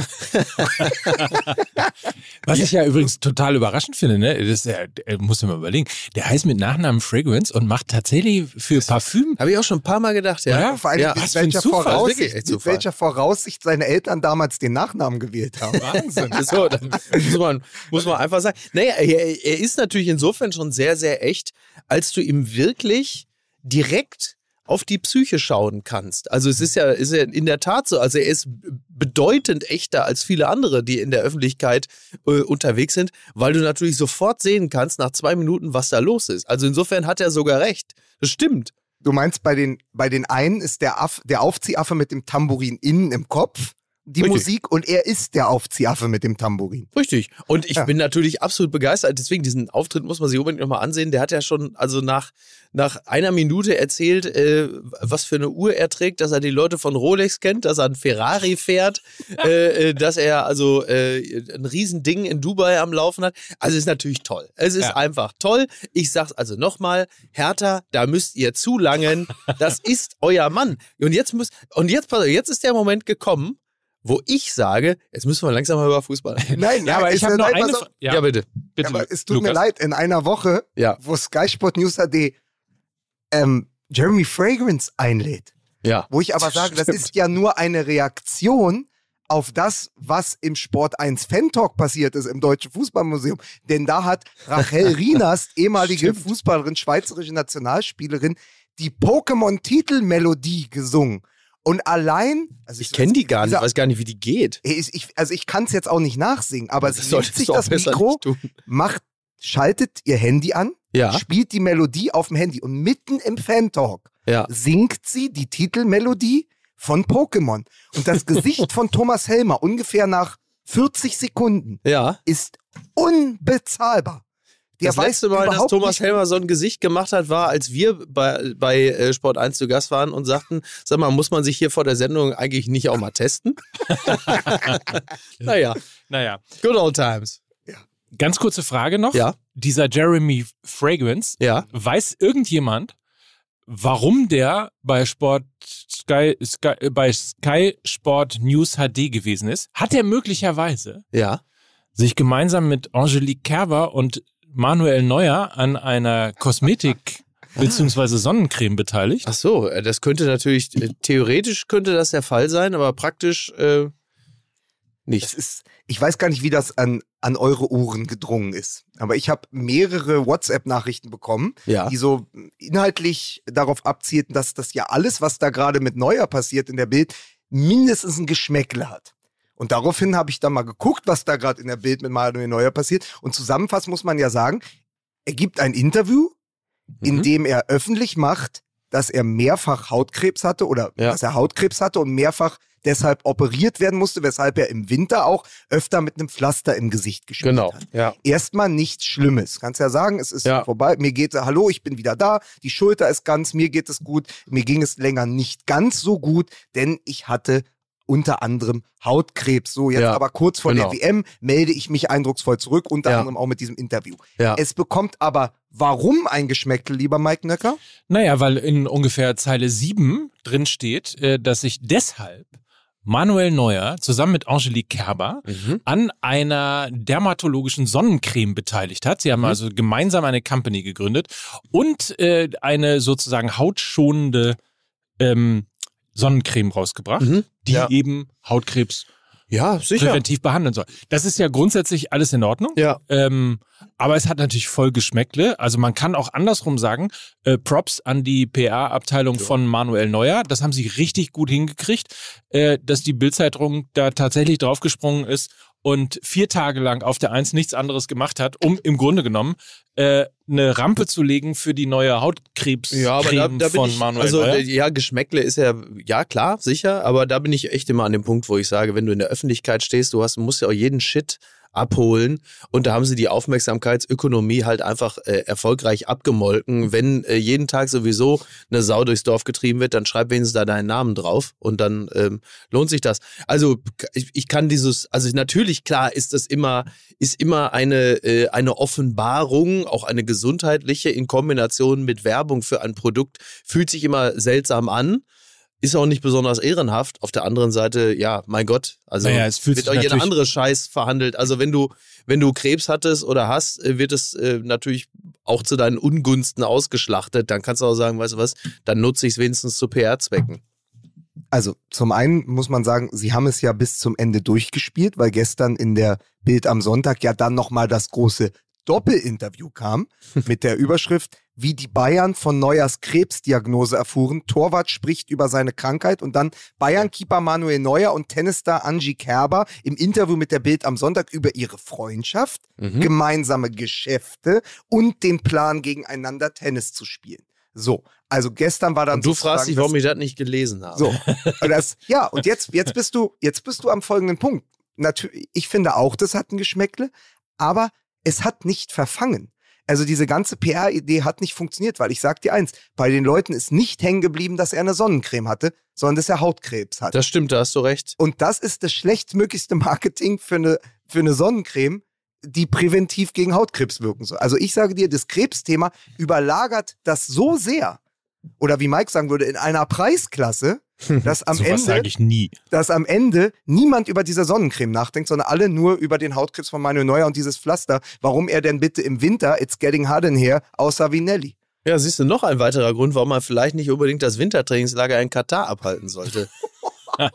Speaker 2: Was ich ja übrigens total überraschend finde, ne? Das ja, äh, muss ich mal überlegen. Der heißt mit Nachnamen Fragrance und macht tatsächlich für Parfüm.
Speaker 3: Habe ich auch schon ein paar Mal gedacht, ja.
Speaker 2: Ja,
Speaker 1: Vor allem,
Speaker 3: Ja,
Speaker 1: mit welcher. Voraussicht, mit welcher Voraussicht seine Eltern damals den Nachnamen gewählt haben.
Speaker 2: Wahnsinn.
Speaker 3: So, dann muss man, muss man einfach sagen. Naja, er, er ist natürlich insofern schon sehr, sehr echt, als du ihm wirklich direkt auf die Psyche schauen kannst. Also es ist ja, ist ja in der Tat so. Also er ist bedeutend echter als viele andere, die in der Öffentlichkeit äh, unterwegs sind, weil du natürlich sofort sehen kannst nach zwei Minuten, was da los ist. Also insofern hat er sogar recht. Das stimmt.
Speaker 1: Du meinst, bei den, bei den einen ist der, Aff, der Aufziehaffe mit dem Tambourin innen im Kopf die
Speaker 3: Richtig.
Speaker 1: Musik und er ist der Aufziehaffe mit dem Tambourin.
Speaker 3: Richtig. Und ich
Speaker 1: Ja.
Speaker 3: bin natürlich absolut begeistert. Deswegen diesen Auftritt muss man sich unbedingt nochmal ansehen. Der hat ja schon also nach, nach einer Minute erzählt, äh, was für eine Uhr er trägt, dass er die Leute von Rolex kennt, dass er einen Ferrari fährt, äh, äh, dass er also äh, ein Riesending in Dubai am Laufen hat. Also ist natürlich toll. Es ist
Speaker 2: Ja.
Speaker 3: einfach toll. Ich sag's also nochmal, Hertha, da müsst ihr zulangen. Das ist euer Mann. Und jetzt muss, und jetzt, jetzt ist der Moment gekommen, wo ich sage, jetzt müssen wir langsam mal über Fußball reden.
Speaker 1: Nein,
Speaker 2: Ja, aber ich habe
Speaker 1: ja-
Speaker 2: noch
Speaker 1: nein,
Speaker 2: eine. Fra-
Speaker 3: Ja, bitte.
Speaker 2: bitte.
Speaker 1: aber es tut mir
Speaker 2: Lukas.
Speaker 1: leid, in einer Woche,
Speaker 3: Ja.
Speaker 1: wo Sky Sport News AD ähm, Jeremy Fragrance einlädt,
Speaker 3: Ja.
Speaker 1: wo ich aber sage, das ist ja nur eine Reaktion auf das, was im Sport 1 Fan Talk passiert ist im Deutschen Fußballmuseum. Denn da hat Rachel Rienast, ehemalige
Speaker 3: Stimmt.
Speaker 1: Fußballerin, schweizerische Nationalspielerin, die Pokémon-Titelmelodie gesungen. Und allein, also
Speaker 3: Ich kenne die gar nicht,
Speaker 1: dieser-
Speaker 3: weiß gar nicht, wie die geht.
Speaker 1: ich, ich, also ich kann es jetzt auch nicht nachsingen, aber
Speaker 3: Das
Speaker 1: sie nimmt sich das Mikro, macht, schaltet ihr Handy an,
Speaker 3: Ja,
Speaker 1: spielt die Melodie auf dem Handy und mitten im Fan-Talk
Speaker 3: ja.
Speaker 1: singt sie die Titelmelodie von Pokémon. Und das Gesicht von Thomas Helmer ungefähr nach 40 Sekunden
Speaker 3: Ja.
Speaker 1: ist unbezahlbar. Der
Speaker 3: das
Speaker 1: weiß
Speaker 3: letzte Mal, dass Thomas Helmer so ein Gesicht gemacht hat, war, als wir bei, bei äh, Sport 1 zu Gast waren und sagten, sag mal, muss man sich hier vor der Sendung eigentlich nicht auch mal testen? naja,
Speaker 2: Naja,
Speaker 3: good old times.
Speaker 2: ganz kurze Frage noch.
Speaker 3: Ja.
Speaker 2: Dieser Jeremy Fragrance,
Speaker 3: Ja.
Speaker 2: weiß irgendjemand, warum der bei Sport Sky, Sky, äh, bei Sky Sport News HD gewesen ist? Hat er möglicherweise
Speaker 3: Ja.
Speaker 2: sich gemeinsam mit Angelique Kerber und Manuel Neuer an einer Kosmetik beziehungsweise Sonnencreme beteiligt?
Speaker 3: Ach so, äh, das könnte natürlich, äh, theoretisch könnte das der Fall sein, aber praktisch äh, nicht.
Speaker 1: ist, ich weiß gar nicht, wie das an, an eure Ohren gedrungen ist. Aber ich habe mehrere WhatsApp-Nachrichten bekommen,
Speaker 3: Ja.
Speaker 1: die so inhaltlich darauf abzielten, dass das ja alles, was da gerade mit Neuer passiert in der Bild, mindestens ein Geschmäckle hat. Und daraufhin habe ich dann mal geguckt, was da gerade in der Bild mit Manuel Neuer passiert. Und zusammenfassend muss man ja sagen, er gibt ein Interview, in
Speaker 3: Mhm.
Speaker 1: dem er öffentlich macht, dass er mehrfach Hautkrebs hatte oder
Speaker 3: Ja.
Speaker 1: dass er Hautkrebs hatte und mehrfach deshalb operiert werden musste, weshalb er im Winter auch öfter mit einem Pflaster im Gesicht gespielt
Speaker 3: Genau.
Speaker 1: hat.
Speaker 3: Ja.
Speaker 1: Erstmal nichts Schlimmes. Kannst ja sagen, es ist
Speaker 3: Ja.
Speaker 1: vorbei. Mir geht hallo, ich bin wieder da. Die Schulter ist ganz, mir geht es gut. Mir ging es länger nicht ganz so gut, denn ich hatte unter anderem Hautkrebs. So, jetzt
Speaker 3: Ja,
Speaker 1: aber kurz vor
Speaker 3: genau.
Speaker 1: der WM melde ich mich eindrucksvoll zurück, unter
Speaker 3: Ja.
Speaker 1: anderem auch mit diesem Interview.
Speaker 3: Ja.
Speaker 1: Es bekommt aber warum ein Geschmäckle, lieber Mike Nöcker?
Speaker 2: Naja, weil in ungefähr Zeile 7 drin steht, äh, dass sich deshalb Manuel Neuer zusammen mit Angelique Kerber
Speaker 3: Mhm.
Speaker 2: an einer dermatologischen Sonnencreme beteiligt hat. Sie haben also gemeinsam eine Company gegründet und äh, eine sozusagen hautschonende ähm, Sonnencreme rausgebracht,
Speaker 3: Mhm.
Speaker 2: die
Speaker 3: Ja.
Speaker 2: eben Hautkrebs
Speaker 3: Ja, sicher.
Speaker 2: präventiv behandeln soll. Das ist ja grundsätzlich alles in Ordnung.
Speaker 3: Ja.
Speaker 2: Ähm, aber es hat natürlich voll Geschmäckle. Also man kann auch andersrum sagen, äh, Props an die PR-Abteilung von Manuel Neuer. Das haben sie richtig gut hingekriegt, äh, dass die Bildzeitung da tatsächlich draufgesprungen ist und vier Tage lang auf der Eins nichts anderes gemacht hat, um im Grunde genommen äh, eine Rampe zu legen für die neue Hautkrebs
Speaker 3: Ja, aber da, da
Speaker 2: von
Speaker 3: ich,
Speaker 2: Manuel
Speaker 3: also
Speaker 2: Neuer.
Speaker 3: ja, Geschmäckle ist ja, ja klar, sicher, aber da bin ich echt immer an dem Punkt, wo ich sage, wenn du in der Öffentlichkeit stehst, du hast, musst ja auch jeden Shit abholen und da haben sie die Aufmerksamkeitsökonomie halt einfach äh, erfolgreich abgemolken. Wenn äh, jeden Tag sowieso eine Sau durchs Dorf getrieben wird, dann schreib wenigstens da deinen Namen drauf und dann ähm, lohnt sich das. Also ich, ich kann dieses, also natürlich klar ist das immer, ist immer eine, äh, eine Offenbarung, auch eine gesundheitliche in Kombination mit Werbung für ein Produkt, fühlt sich immer seltsam an. Ist auch nicht besonders ehrenhaft. Auf der anderen Seite, ja, mein Gott, also
Speaker 2: Naja, es fühlt
Speaker 3: wird auch jeder andere Scheiß verhandelt. Also wenn du, wenn du Krebs hattest oder hast, äh, wird es äh, natürlich auch zu deinen Ungunsten ausgeschlachtet. Dann kannst du auch sagen, weißt du was, dann nutze ich es wenigstens zu PR-Zwecken.
Speaker 1: Also zum einen muss man sagen, sie haben es ja bis zum Ende durchgespielt, weil gestern in der Bild am Sonntag ja dann nochmal das große Doppelinterview kam mit der Überschrift, wie die Bayern von Neuers Krebsdiagnose erfuhren. Torwart spricht über seine Krankheit und dann Bayern-Keeper Manuel Neuer und Tennisstar Angie Kerber im Interview mit der Bild am Sonntag über ihre Freundschaft,
Speaker 3: Mhm.
Speaker 1: gemeinsame Geschäfte und den Plan, gegeneinander Tennis zu spielen. So, also gestern war dann
Speaker 3: Und du fragst dich, warum ich das nicht gelesen habe.
Speaker 1: so, das, ja, und jetzt, jetzt bist du, jetzt bist du am folgenden Punkt. Natürlich, ich finde auch, das hat ein Geschmäckle, aber es hat nicht verfangen. Also diese ganze PR-Idee hat nicht funktioniert, weil ich sag dir eins, bei den Leuten ist nicht hängen geblieben, dass er eine Sonnencreme hatte, sondern dass er Hautkrebs hat.
Speaker 3: Das stimmt, da hast du recht.
Speaker 1: und das ist das schlechtmöglichste Marketing für eine, für eine Sonnencreme, die präventiv gegen Hautkrebs wirken soll. Also ich sage dir, das Krebsthema überlagert das so sehr, oder wie Mike sagen würde, in einer Preisklasse, dass am
Speaker 2: Sowas
Speaker 1: Ende
Speaker 2: sage ich nie.
Speaker 1: dass am Ende niemand über diese Sonnencreme nachdenkt, sondern alle nur über den Hautkrebs von Manuel Neuer und dieses Pflaster. Warum er denn bitte im Winter, it's getting hard in here, außer wie Nelly.
Speaker 3: Ja, siehst du, noch ein weiterer Grund, warum man vielleicht nicht unbedingt das Wintertrainingslager in Katar abhalten sollte.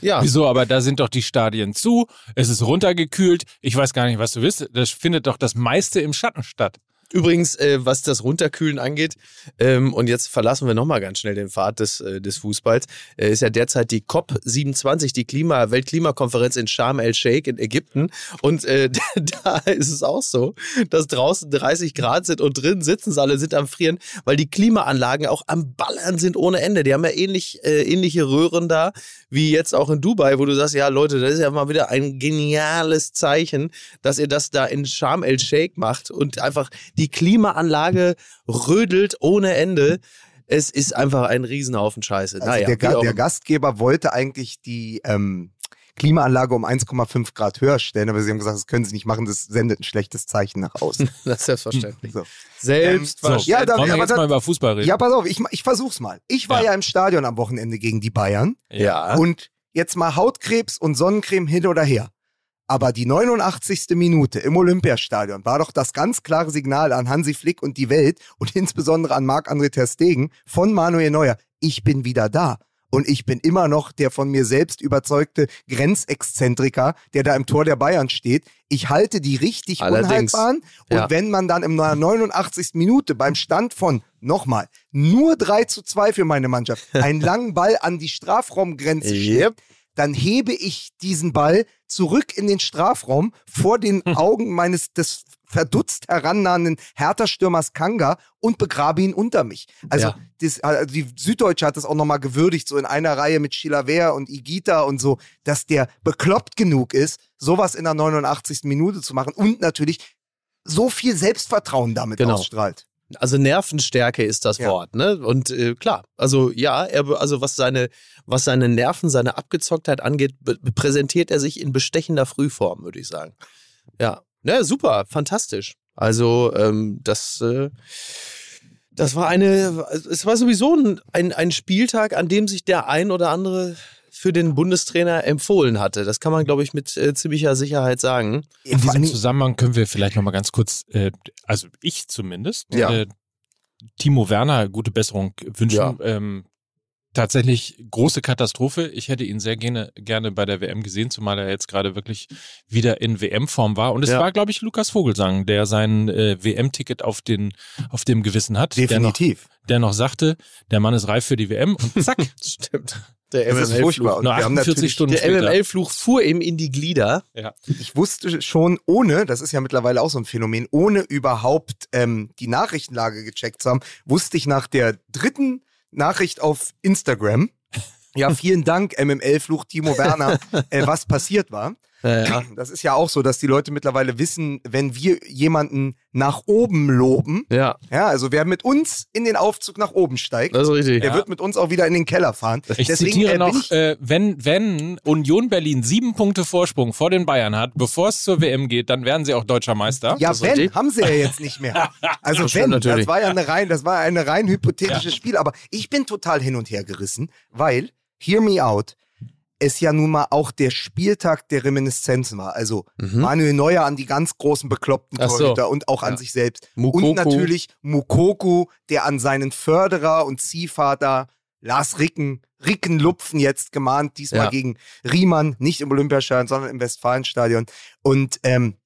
Speaker 3: ja,
Speaker 2: Wieso? Aber da sind doch die Stadien zu. Es ist runtergekühlt. Ich weiß gar nicht, was du willst. Das findet doch das meiste im Schatten statt.
Speaker 3: Übrigens, äh, was das Runterkühlen angeht, ähm, und jetzt verlassen wir nochmal ganz schnell den Pfad des, äh, des Fußballs, äh, ist ja derzeit die COP27, die Klima Weltklimakonferenz in Sharm el-Sheikh in Ägypten. Und äh, da ist es auch so, dass draußen 30 Grad sind und drin sitzen sie alle, sind am Frieren, weil die Klimaanlagen auch am Ballern sind ohne Ende. Die haben ja ähnlich, äh, ähnliche Röhren da, wie jetzt auch in Dubai, wo du sagst, ja Leute, das ist ja mal wieder ein geniales Zeichen, dass ihr das da in Sharm el-Sheikh macht und einfach die Klimaanlage rödelt ohne Ende. Es ist einfach ein Riesenhaufen Scheiße.
Speaker 1: Also
Speaker 3: naja,
Speaker 1: der, Ga der. Gastgeber wollte eigentlich die ähm, Klimaanlage um 1,5 Grad höher stellen, aber sie haben gesagt, das können sie nicht machen, das sendet ein schlechtes Zeichen nach außen.
Speaker 3: das ist selbstverständlich.
Speaker 1: So.
Speaker 3: Selbstverständlich.
Speaker 1: Ja, da-
Speaker 2: Wollen wir jetzt
Speaker 1: das-
Speaker 2: mal über Fußball reden?
Speaker 1: Ja, pass auf, ich, ich versuch's mal. Ich war
Speaker 2: Ja.
Speaker 1: ja. im Stadion am Wochenende gegen die Bayern
Speaker 3: ja.
Speaker 1: und jetzt mal Hautkrebs und Sonnencreme hin oder her. Aber die 89. Minute im Olympiastadion war doch das ganz klare Signal an Hansi Flick und die Welt und insbesondere an Marc-André Ter Stegen von Manuel Neuer. Ich bin wieder da. Und ich bin immer noch der von mir selbst überzeugte Grenzexzentriker, der da im Tor der Bayern steht. Ich halte die richtig
Speaker 3: Allerdings.
Speaker 1: unhaltbaren. Und
Speaker 3: Ja.
Speaker 1: wenn man dann im 89. Minute beim Stand von, nochmal, nur 3 zu 2 für meine Mannschaft, einen langen Ball an die Strafraumgrenze schlägt,
Speaker 3: Yep.
Speaker 1: Dann hebe ich diesen Ball zurück in den Strafraum vor den Augen meines des verdutzt herannahenden Hertha-Stürmers Kanga und begrabe ihn unter mich. Also,
Speaker 3: Ja.
Speaker 1: das, also die Süddeutsche hat das auch nochmal gewürdigt, so in einer Reihe mit Chilaver und Igita und so, dass der bekloppt genug ist, sowas in der 89. Minute zu machen und natürlich so viel Selbstvertrauen damit
Speaker 3: Genau.
Speaker 1: ausstrahlt.
Speaker 3: Also Nervenstärke ist das
Speaker 1: Ja.
Speaker 3: Wort, ne? Und äh, klar, also ja, er, also was seine, was seine Nerven, seine Abgezocktheit angeht, präsentiert er sich in bestechender Frühform, würde ich sagen. Ja, ne, super, fantastisch. Also ähm, das, äh, das war eine, es war sowieso ein, ein, ein Spieltag, an dem sich der ein oder andere für den Bundestrainer empfohlen hatte. Das kann man, glaube ich, mit äh, ziemlicher Sicherheit sagen.
Speaker 2: In diesem Zusammenhang können wir vielleicht noch mal ganz kurz, äh, also ich zumindest,
Speaker 3: Ja.
Speaker 2: äh, Timo Werner gute Besserung wünschen.
Speaker 3: Ja.
Speaker 2: Ähm, tatsächlich große Katastrophe. Ich hätte ihn sehr gerne, gerne bei der WM gesehen, zumal er jetzt gerade wirklich wieder in WM-Form war. Und es
Speaker 3: Ja.
Speaker 2: war, glaube ich, Lukas Vogelsang, der sein äh, WM-Ticket auf, den, auf dem Gewissen hat. Der noch,
Speaker 1: Definitiv.
Speaker 2: der noch sagte, der Mann ist reif für die WM und zack,
Speaker 3: Stimmt. Der
Speaker 1: Das ist
Speaker 3: MML-Fluch.
Speaker 2: Nur
Speaker 1: wir haben
Speaker 2: 48
Speaker 1: natürlich,
Speaker 2: Stunden
Speaker 3: Der. MML-Fluch fuhr ihm in die Glieder.
Speaker 1: ich wusste schon ohne, das ist ja mittlerweile auch so ein Phänomen, ohne überhaupt ähm, die Nachrichtenlage gecheckt zu haben, wusste ich nach der dritten Nachricht auf Instagram, ja, vielen Dank, MML-Fluch Timo Werner, äh, was passiert war.
Speaker 3: Ja, ja.
Speaker 1: Das ist ja auch so, dass die Leute mittlerweile wissen, wenn wir jemanden nach oben loben,
Speaker 3: ja,
Speaker 1: ja, also wer mit uns in den Aufzug nach oben steigt,
Speaker 3: das ist richtig.
Speaker 1: der wird mit uns auch wieder in den Keller fahren.
Speaker 2: Ich
Speaker 1: Deswegen
Speaker 2: zitiere noch, äh, wenn, wenn Union Berlin sieben Punkte Vorsprung vor den Bayern hat, bevor es zur WM geht, dann werden sie auch deutscher Meister.
Speaker 1: Ja, wenn,
Speaker 3: richtig.
Speaker 1: haben sie ja jetzt nicht mehr. Also
Speaker 3: Das
Speaker 1: wenn,
Speaker 3: natürlich.
Speaker 1: das war ja eine rein, das war eine rein hypothetisches Spiel, aber ich bin total hin und her gerissen, weil, hear me out, es ja nun mal auch der Spieltag der Reminiszenzen war. Also
Speaker 3: Mhm.
Speaker 1: Manuel Neuer an die ganz großen bekloppten
Speaker 3: Ach so.
Speaker 1: Torhüter und auch an
Speaker 3: Ja.
Speaker 1: sich selbst.
Speaker 3: Mukoko.
Speaker 1: Und natürlich Mukoku, der an seinen Förderer und Ziehvater Lars Ricken, Ricken Lupfen jetzt gemahnt, diesmal
Speaker 3: Ja.
Speaker 1: gegen Riemann, nicht im Olympiastadion, sondern im Westfalenstadion. Und ähm,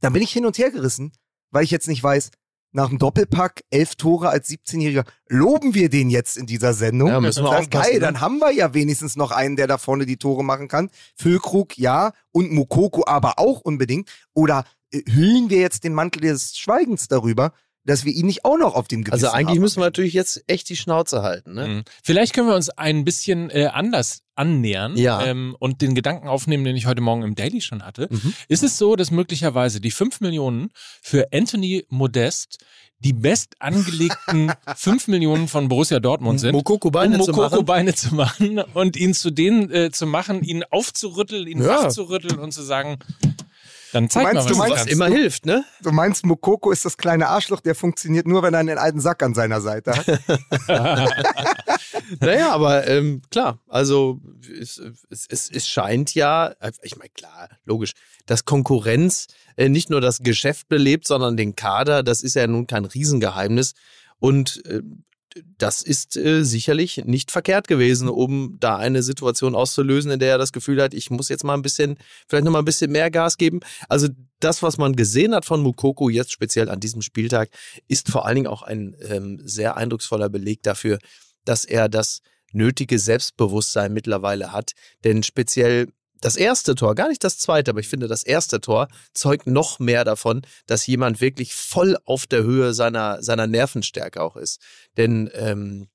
Speaker 1: da bin ich hin und her gerissen, weil ich jetzt nicht weiß, nach dem Doppelpack, elf Tore als 17-Jähriger, loben wir den jetzt in dieser Sendung?
Speaker 3: Ja, müssen wir
Speaker 1: Dann
Speaker 3: aufpassen,
Speaker 1: geil,
Speaker 3: ne?
Speaker 1: dann haben wir ja wenigstens noch einen, der da vorne die Tore machen kann. Füllkrug, ja, und Mukoko aber auch unbedingt. Oder äh, hüllen wir jetzt den Mantel des Schweigens darüber, dass wir ihn nicht auch noch auf dem Gewissen
Speaker 3: Also eigentlich
Speaker 1: haben?
Speaker 3: müssen wir natürlich jetzt echt die Schnauze halten. Ne?
Speaker 2: Mhm. Vielleicht können wir uns ein bisschen äh, anders annähern
Speaker 3: Ja.
Speaker 2: ähm, und den Gedanken aufnehmen, den ich heute Morgen im Daily schon hatte.
Speaker 3: Mhm.
Speaker 2: Ist es so, dass möglicherweise die 5 Millionen für Anthony Modest die best angelegten 5 Millionen von Borussia Dortmund sind?
Speaker 3: Mokoko Beine
Speaker 2: um
Speaker 3: zu
Speaker 2: Mokoko
Speaker 3: machen.
Speaker 2: Beine zu machen und ihn zu denen äh, zu machen, ihn aufzurütteln, ihn
Speaker 3: Ja.
Speaker 2: wachzurütteln und zu sagen, dann zeig
Speaker 1: meinst,
Speaker 2: mal,
Speaker 1: du
Speaker 2: was du
Speaker 1: meinst-
Speaker 3: Was immer hilft, ne?
Speaker 1: Du meinst, Mukoko ist das kleine Arschloch, der funktioniert nur, wenn er einen alten Sack an seiner Seite hat.
Speaker 3: Naja, aber ähm, klar, also es, es, es, es scheint ja, ich meine, klar, logisch, dass Konkurrenz äh, nicht nur das Geschäft belebt, sondern den Kader, das ist ja nun kein Riesengeheimnis. Und äh, das ist äh, sicherlich nicht verkehrt gewesen, um da eine Situation auszulösen, in der er das Gefühl hat, ich muss jetzt mal ein bisschen, vielleicht noch mal ein bisschen mehr Gas geben. Also das, was man gesehen hat von Mukoko jetzt speziell an diesem Spieltag, ist vor allen Dingen auch ein ähm, sehr eindrucksvoller Beleg dafür, dass er das nötige Selbstbewusstsein mittlerweile hat. Denn speziell das erste Tor, gar nicht das zweite, aber ich finde, das erste Tor zeugt noch mehr davon, dass jemand wirklich voll auf der Höhe seiner, seiner Nervenstärke auch ist. Denn ähm,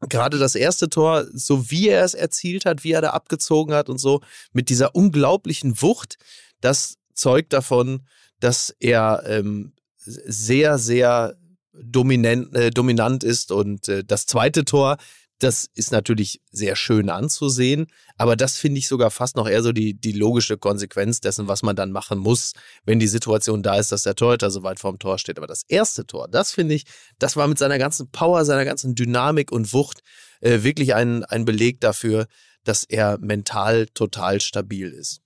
Speaker 3: gerade das erste Tor, so wie er es erzielt hat, wie er da abgezogen hat und so, mit dieser unglaublichen Wucht, das zeugt davon, dass er ähm, sehr, sehr dominant, äh, dominant ist. Und äh, das zweite Tor, das ist natürlich sehr schön anzusehen, aber das finde ich sogar fast noch eher so die, die logische Konsequenz dessen, was man dann machen muss, wenn die Situation da ist, dass der Torhüter so weit vorm Tor steht. Aber das erste Tor, das finde ich, das war mit seiner ganzen Power, seiner ganzen Dynamik und Wucht äh, wirklich ein, ein Beleg dafür, dass er mental total stabil ist.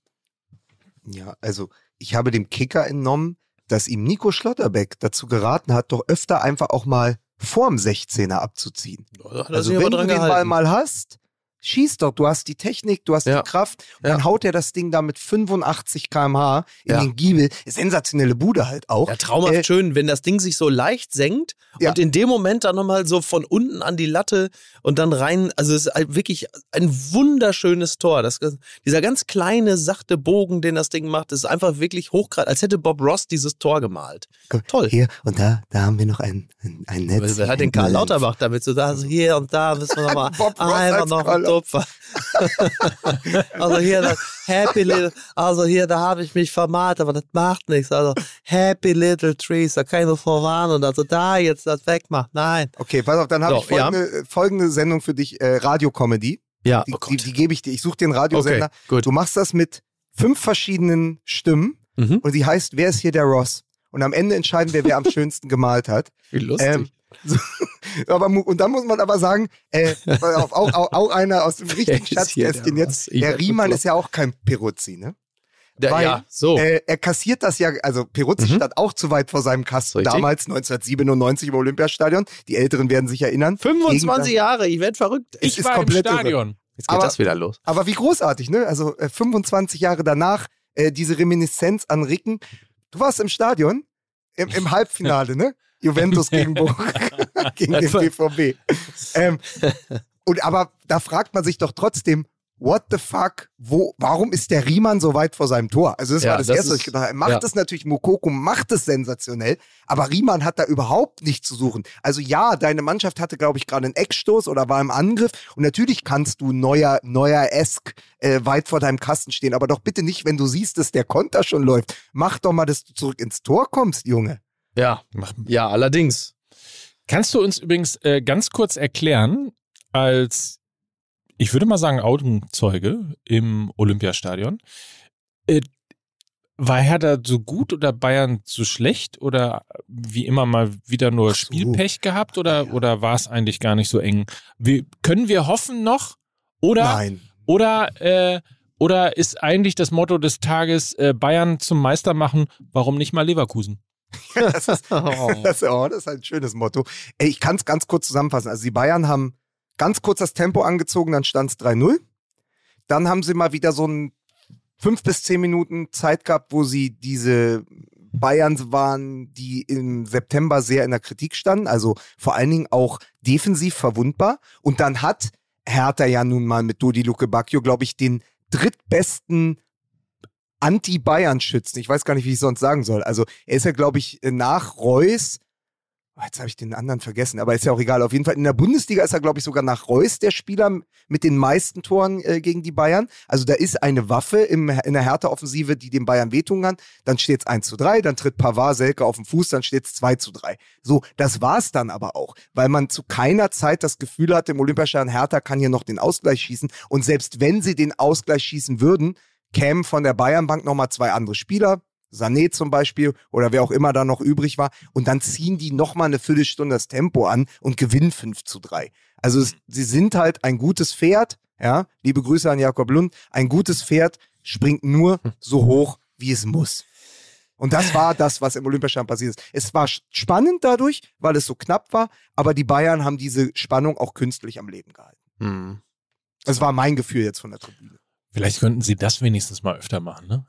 Speaker 1: Ja, also ich habe dem Kicker entnommen, dass ihm Nico Schlotterbeck dazu geraten hat, doch öfter einfach auch mal vorm 16er abzuziehen. Also wenn du den Ball
Speaker 3: gehalten.
Speaker 1: mal hast, schieß doch, du hast die Technik, du hast
Speaker 3: Ja.
Speaker 1: die Kraft,
Speaker 3: Ja.
Speaker 1: dann haut er das Ding da mit 85 km/h in
Speaker 3: Ja.
Speaker 1: den Giebel. Sensationelle Bude halt auch.
Speaker 3: Ja, traumhaft
Speaker 1: Äh,
Speaker 3: schön, wenn das Ding sich so leicht senkt und in dem Moment dann nochmal so von unten an die Latte und dann rein. Also es ist halt wirklich ein wunderschönes Tor. Das, dieser ganz kleine, sachte Bogen, den das Ding macht, ist einfach wirklich hochgrad, als hätte Bob Ross dieses Tor gemalt. Toll.
Speaker 1: Hier, und da, da haben wir noch ein, ein, ein Netz.
Speaker 3: Wer hat den Karl Lauterbach damit so da? Also hier und da müssen wir nochmal einfach noch Tupfer. also hier das Happy Little, also hier, da habe ich mich vermalt, aber das macht nichts. Also Happy Little Trees, da kann ich nur vorwarnen. Also da jetzt das wegmacht. Nein.
Speaker 1: Okay, pass auf, dann habe
Speaker 3: So,
Speaker 1: ich folgende, äh, folgende Sendung für dich, äh, Radiocomedy.
Speaker 3: Ja,
Speaker 1: Die,
Speaker 3: oh
Speaker 1: die, die gebe ich dir. Ich suche dir einen Radiosender.
Speaker 3: Okay, gut.
Speaker 1: Du machst das mit fünf verschiedenen Stimmen
Speaker 3: Mhm.
Speaker 1: und sie heißt, wer ist hier der Ross? Und am Ende entscheiden wir, wer am schönsten gemalt hat.
Speaker 3: Wie lustig.
Speaker 1: Ähm, so, aber, und dann muss man aber sagen, äh, auch, auch, auch einer aus dem richtigen Schatzkästchen jetzt. Der Riemann ist ja auch kein Peruzzi, ne?
Speaker 3: Der,
Speaker 1: weil,
Speaker 3: ja, so.
Speaker 1: Äh, er kassiert das ja, also Peruzzi
Speaker 3: Mhm.
Speaker 1: stand auch zu weit vor seinem Kasten.
Speaker 3: Richtig.
Speaker 1: Damals 1997 im Olympiastadion. Die Älteren werden sich erinnern.
Speaker 3: 25
Speaker 1: Gegen-
Speaker 3: Jahre, ich werde verrückt.
Speaker 1: Es
Speaker 2: Ich
Speaker 1: ist
Speaker 2: war im
Speaker 1: komplett irre.
Speaker 2: Stadion.
Speaker 3: Jetzt geht
Speaker 1: aber-
Speaker 3: das wieder los.
Speaker 1: Aber wie großartig, ne? Also äh, 25 Jahre danach, äh, diese Reminiszenz an Ricken. Du warst im Stadion, im, im Halbfinale, ne? Juventus gegen, Bo gegen den BVB. Ähm, Und aber da fragt man sich doch trotzdem, what the fuck, wo, warum ist der Riemann so weit vor seinem Tor? Also das
Speaker 3: Ja,
Speaker 1: war das,
Speaker 3: das
Speaker 1: Erste, was
Speaker 3: ist-
Speaker 1: ich gedacht habe. Er macht
Speaker 3: ja.
Speaker 1: es natürlich, Mokoko macht es sensationell, aber Riemann hat da überhaupt nichts zu suchen. Also ja, deine Mannschaft hatte, glaube ich, gerade einen Eckstoß oder war im Angriff und natürlich kannst du neuer, neuer-esk äh, weit vor deinem Kasten stehen, aber doch bitte nicht, wenn du siehst, dass der Konter schon läuft. Mach doch mal, dass du zurück ins Tor kommst, Junge.
Speaker 3: Ja, ja, allerdings.
Speaker 2: Kannst du uns übrigens äh, ganz kurz erklären, als ich würde mal sagen Augenzeuge im Olympiastadion, äh, war Hertha so gut oder Bayern so schlecht oder wie immer mal wieder nur
Speaker 1: so.
Speaker 2: Spielpech gehabt oder oder war es eigentlich gar nicht so eng? Wie, können wir hoffen noch oder
Speaker 1: Nein.
Speaker 2: oder äh, oder ist eigentlich das Motto des Tages äh, Bayern zum Meister machen? Warum nicht mal Leverkusen?
Speaker 1: Das ist,
Speaker 3: Oh.
Speaker 1: Das, oh, das ist ein schönes Motto. Ey, ich kann es ganz kurz zusammenfassen. Also die Bayern haben ganz kurz das Tempo angezogen, dann stand es 3-0. Dann haben sie mal wieder so ein fünf bis zehn Minuten Zeit gehabt, wo sie diese Bayerns waren, die im September sehr in der Kritik standen, also vor allen Dingen auch defensiv verwundbar. Und dann hat Hertha ja nun mal mit Dodi Luke Bacchio, glaube ich, den drittbesten Anti-Bayern-Schützen. Ich weiß gar nicht, wie ich sonst sagen soll. Also er ist ja, glaube ich, nach Reus, oh, jetzt habe ich den anderen vergessen, aber ist ja auch egal. Auf jeden Fall in der Bundesliga ist er, glaube ich, sogar nach Reus der Spieler mit den meisten Toren äh, gegen die Bayern. Also da ist eine Waffe im, in der Hertha-Offensive, die den Bayern wehtun kann. Dann steht es 1 zu 3, dann tritt Pavard Selke auf den Fuß, dann steht es 2 zu 3. So, das war's dann aber auch, weil man zu keiner Zeit das Gefühl hatte, im Olympiastadion Hertha kann hier noch den Ausgleich schießen. Und selbst wenn sie den Ausgleich schießen würden, kämen von der Bayernbank nochmal zwei andere Spieler, Sané zum Beispiel oder wer auch immer da noch übrig war, und dann ziehen die nochmal eine Viertelstunde das Tempo an und gewinnen 5 zu 3. Also es, sie sind halt ein gutes Pferd, ja, liebe Grüße an Jakob Lund, ein gutes Pferd springt nur so hoch, wie es muss. Und das war das, was im Olympiastadion passiert ist. Es war spannend dadurch, weil es so knapp war, aber die Bayern haben diese Spannung auch künstlich am Leben gehalten.
Speaker 3: Hm.
Speaker 1: Das war mein Gefühl jetzt von der Tribüne.
Speaker 2: Vielleicht könnten sie das wenigstens mal öfter machen, ne?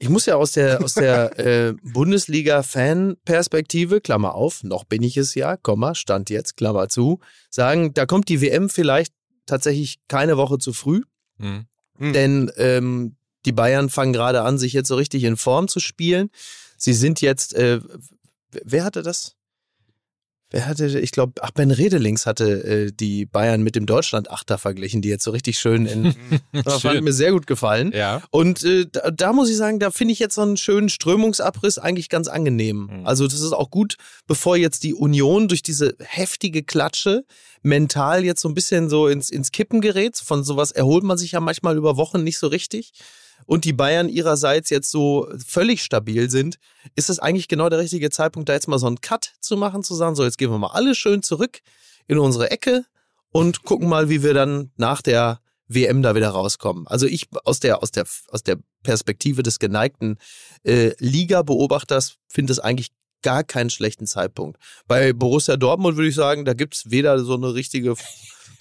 Speaker 3: Ich muss ja aus der, aus der äh, Bundesliga-Fan-Perspektive, Klammer auf, noch bin ich es ja, Komma, Stand jetzt, Klammer zu, sagen, da kommt die WM vielleicht tatsächlich keine Woche zu früh,
Speaker 2: Mhm.
Speaker 1: Hm.
Speaker 3: denn ähm, die Bayern fangen gerade an, sich jetzt so richtig in Form zu spielen. Sie sind jetzt, äh, wer hatte das? Wer hatte, ich glaube, ach, Ben Redelings hatte äh, die Bayern mit dem Deutschland-Achter verglichen, die jetzt so richtig schön in, das hat
Speaker 2: Schön.
Speaker 3: mir sehr gut gefallen.
Speaker 2: Ja.
Speaker 3: Und äh, da, da muss ich sagen, da finde ich jetzt so einen schönen Strömungsabriss eigentlich ganz angenehm.
Speaker 2: Mhm.
Speaker 3: Also das ist auch gut, bevor jetzt die Union durch diese heftige Klatsche mental jetzt so ein bisschen so ins, ins Kippen gerät. Von sowas erholt man sich ja manchmal über Wochen nicht so richtig. Und die Bayern ihrerseits jetzt so völlig stabil sind, ist es eigentlich genau der richtige Zeitpunkt, da jetzt mal so einen Cut zu machen, zu sagen, so jetzt gehen wir mal alle schön zurück in unsere Ecke und gucken mal, wie wir dann nach der WM da wieder rauskommen. Also ich aus der aus der aus der Perspektive des geneigten äh, Liga-Beobachters finde es eigentlich gar keinen schlechten Zeitpunkt. Bei Borussia Dortmund würde ich sagen, da gibt's weder so eine richtige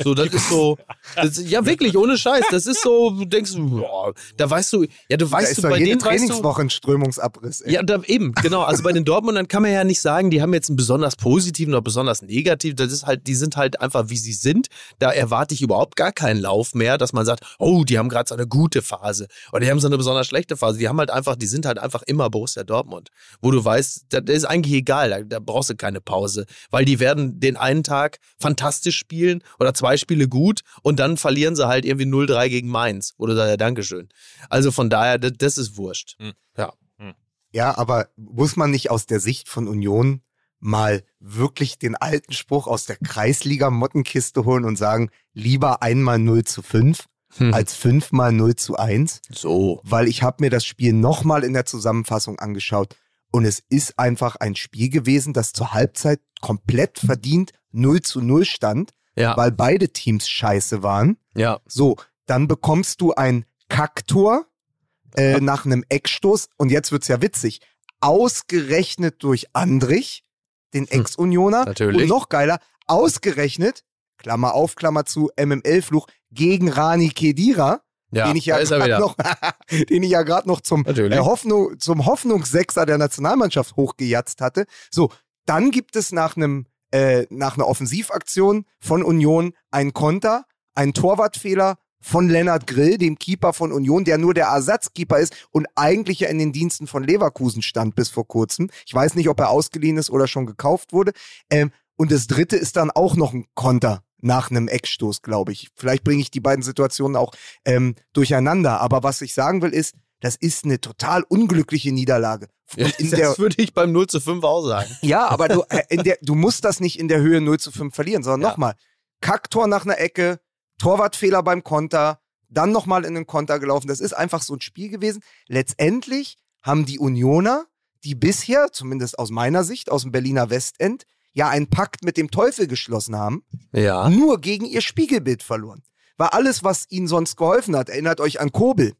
Speaker 3: so, das ist so, das, ja wirklich, ohne Scheiß, das ist so, du denkst, boah, da weißt du, ja, du
Speaker 1: Da
Speaker 3: weißt
Speaker 1: ist
Speaker 3: du, bei
Speaker 1: jede
Speaker 3: denen weißt du,
Speaker 1: Trainingswoche ein Strömungsabriss. Ey.
Speaker 3: ja, da, eben, genau. Also bei den Dortmundern kann man ja nicht sagen, die haben jetzt einen besonders positiven oder besonders negativen. Das ist halt, die sind halt einfach, wie sie sind. Da erwarte ich überhaupt gar keinen Lauf mehr, dass man sagt, oh, die haben gerade so eine gute Phase oder die haben so eine besonders schlechte Phase. Die haben halt einfach, die sind halt einfach immer Borussia Dortmund, wo du weißt, das ist eigentlich egal, da, da brauchst du keine Pause, weil die werden den einen Tag fantastisch spielen oder zwei Spiele gut und dann verlieren sie halt irgendwie 0-3 gegen Mainz. Oder sagst, ja, Dankeschön. Also von daher, das, das ist wurscht.
Speaker 2: Hm.
Speaker 3: Ja.
Speaker 1: Ja, aber muss man nicht aus der Sicht von Union mal wirklich den alten Spruch aus der Kreisliga-Mottenkiste holen und sagen, lieber einmal 0 zu 5
Speaker 3: Hm.
Speaker 1: als fünfmal 0 zu 1?
Speaker 3: So.
Speaker 1: Weil ich habe mir das Spiel nochmal in der Zusammenfassung angeschaut und es ist einfach ein Spiel gewesen, das zur Halbzeit komplett verdient 0 zu 0 stand,
Speaker 3: Ja.
Speaker 1: weil beide Teams scheiße waren.
Speaker 3: Ja.
Speaker 1: So, dann bekommst du ein Kacktor äh, nach einem Eckstoß und jetzt wird's ja witzig. Ausgerechnet durch Andrich, den
Speaker 3: Hm,
Speaker 1: Ex-Unioner.
Speaker 3: natürlich.
Speaker 1: Und noch geiler, ausgerechnet, Klammer auf, Klammer zu, MML-Fluch, gegen Rani Kedira,
Speaker 3: Ja,
Speaker 1: den ich ja
Speaker 3: er
Speaker 1: gerade noch, den ich ja gerade noch zum, äh, Hoffnung, zum Hoffnungssechser der Nationalmannschaft hochgejatzt hatte. So, dann gibt es nach einem äh, nach einer Offensivaktion von Union ein Konter, ein Torwartfehler von Lennart Grill, dem Keeper von Union, der nur der Ersatzkeeper ist und eigentlich ja in den Diensten von Leverkusen stand bis vor kurzem. Ich weiß nicht, ob er ausgeliehen ist oder schon gekauft wurde. Ähm, und das dritte ist dann auch noch ein Konter nach einem Eckstoß, glaube ich. Vielleicht bringe ich die beiden Situationen auch ähm, durcheinander. Aber was ich sagen will, ist, das ist eine total unglückliche Niederlage.
Speaker 3: Ja,
Speaker 1: in der,
Speaker 3: das würde ich beim 0 zu 5 auch sagen.
Speaker 1: ja, aber du, äh, der, du musst das nicht in der Höhe 0 zu 5 verlieren, sondern
Speaker 3: Ja.
Speaker 1: nochmal. Kacktor nach einer Ecke, Torwartfehler beim Konter, dann nochmal in den Konter gelaufen. Das ist einfach so ein Spiel gewesen. Letztendlich haben die Unioner, die bisher, zumindest aus meiner Sicht, aus dem Berliner Westend, ja einen Pakt mit dem Teufel geschlossen haben,
Speaker 3: Ja.
Speaker 1: nur gegen ihr Spiegelbild verloren. War alles, was ihnen sonst geholfen hat, erinnert euch an Kobel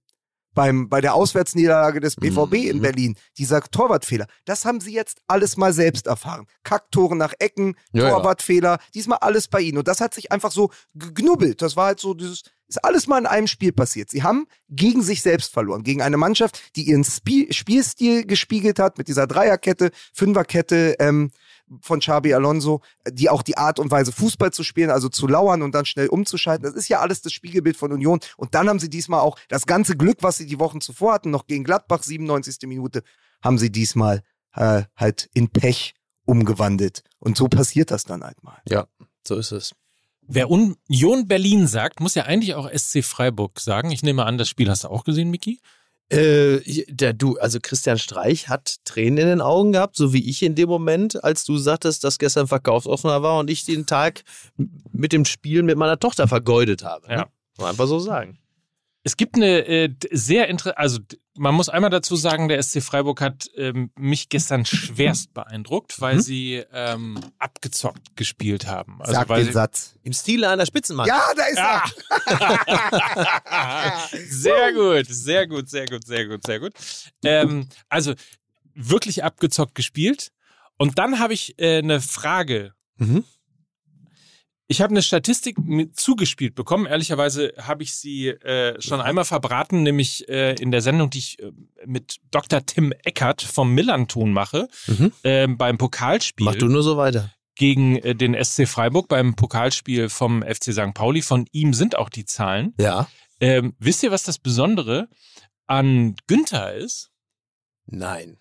Speaker 1: beim, bei der Auswärtsniederlage des BVB in
Speaker 3: Mhm.
Speaker 1: Berlin, dieser Torwartfehler. Das haben sie jetzt alles mal selbst erfahren. Kacktore nach Ecken,
Speaker 3: Ja, ja.
Speaker 1: Torwartfehler, diesmal alles bei ihnen. Und das hat sich einfach so geknubbelt. Das war halt so dieses, ist alles mal in einem Spiel passiert. Sie haben gegen sich selbst verloren, gegen eine Mannschaft, die ihren Spie Spielstil gespiegelt hat mit dieser Dreierkette, Fünferkette, ähm, von Xabi Alonso, die auch die Art und Weise Fußball zu spielen, also zu lauern und dann schnell umzuschalten. Das ist ja alles das Spiegelbild von Union. Und dann haben sie diesmal auch das ganze Glück, was sie die Wochen zuvor hatten, noch gegen Gladbach, 97. Minute, haben sie diesmal äh, halt in Pech umgewandelt. Und so passiert das dann halt mal.
Speaker 3: Ja, so ist es.
Speaker 2: Wer Union Berlin sagt, muss ja eigentlich auch SC Freiburg sagen. Ich nehme an, das Spiel hast du auch gesehen, Miki.
Speaker 3: Äh, der, du, also Christian Streich hat Tränen in den Augen gehabt, so wie ich in dem Moment, als du sagtest, dass gestern verkaufsoffener war und ich den Tag mit dem Spielen mit meiner Tochter vergeudet habe.
Speaker 2: Ja.
Speaker 3: Ne? Muss man einfach so sagen.
Speaker 2: Es gibt eine äh, sehr interessante, also man muss einmal dazu sagen, der SC Freiburg hat ähm, mich gestern schwerst beeindruckt, weil
Speaker 3: Mhm.
Speaker 2: sie ähm, abgezockt gespielt haben. Also
Speaker 1: Sag
Speaker 2: weil
Speaker 1: den Satz.
Speaker 3: Im Stile einer Spitzenmannschaft.
Speaker 1: Ja, da ist er.
Speaker 2: sehr gut, sehr gut, sehr gut, sehr gut, sehr gut. Ähm, also wirklich abgezockt gespielt. Und dann habe ich äh, eine Frage.
Speaker 3: Mhm.
Speaker 2: Ich habe eine Statistik zugespielt bekommen. Ehrlicherweise habe ich sie äh, schon einmal verbraten, nämlich äh, in der Sendung, die ich äh, mit Dr. Tim Eckert vom Millanton mache,
Speaker 3: Mhm.
Speaker 2: ähm, beim Pokalspiel
Speaker 3: Mach du nur so weiter.
Speaker 2: gegen äh, den SC Freiburg, beim Pokalspiel vom FC St. Pauli. Von ihm sind auch die Zahlen.
Speaker 3: Ja.
Speaker 2: Ähm, wisst ihr, was das Besondere an Günther ist?
Speaker 3: Nein.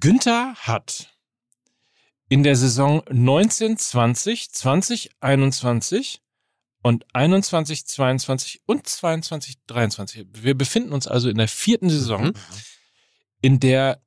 Speaker 2: Günther hat in der Saison 1920, 2021 und 21, 22 und 22, 23. Wir befinden uns also in der vierten Saison,
Speaker 3: Mhm.
Speaker 2: in der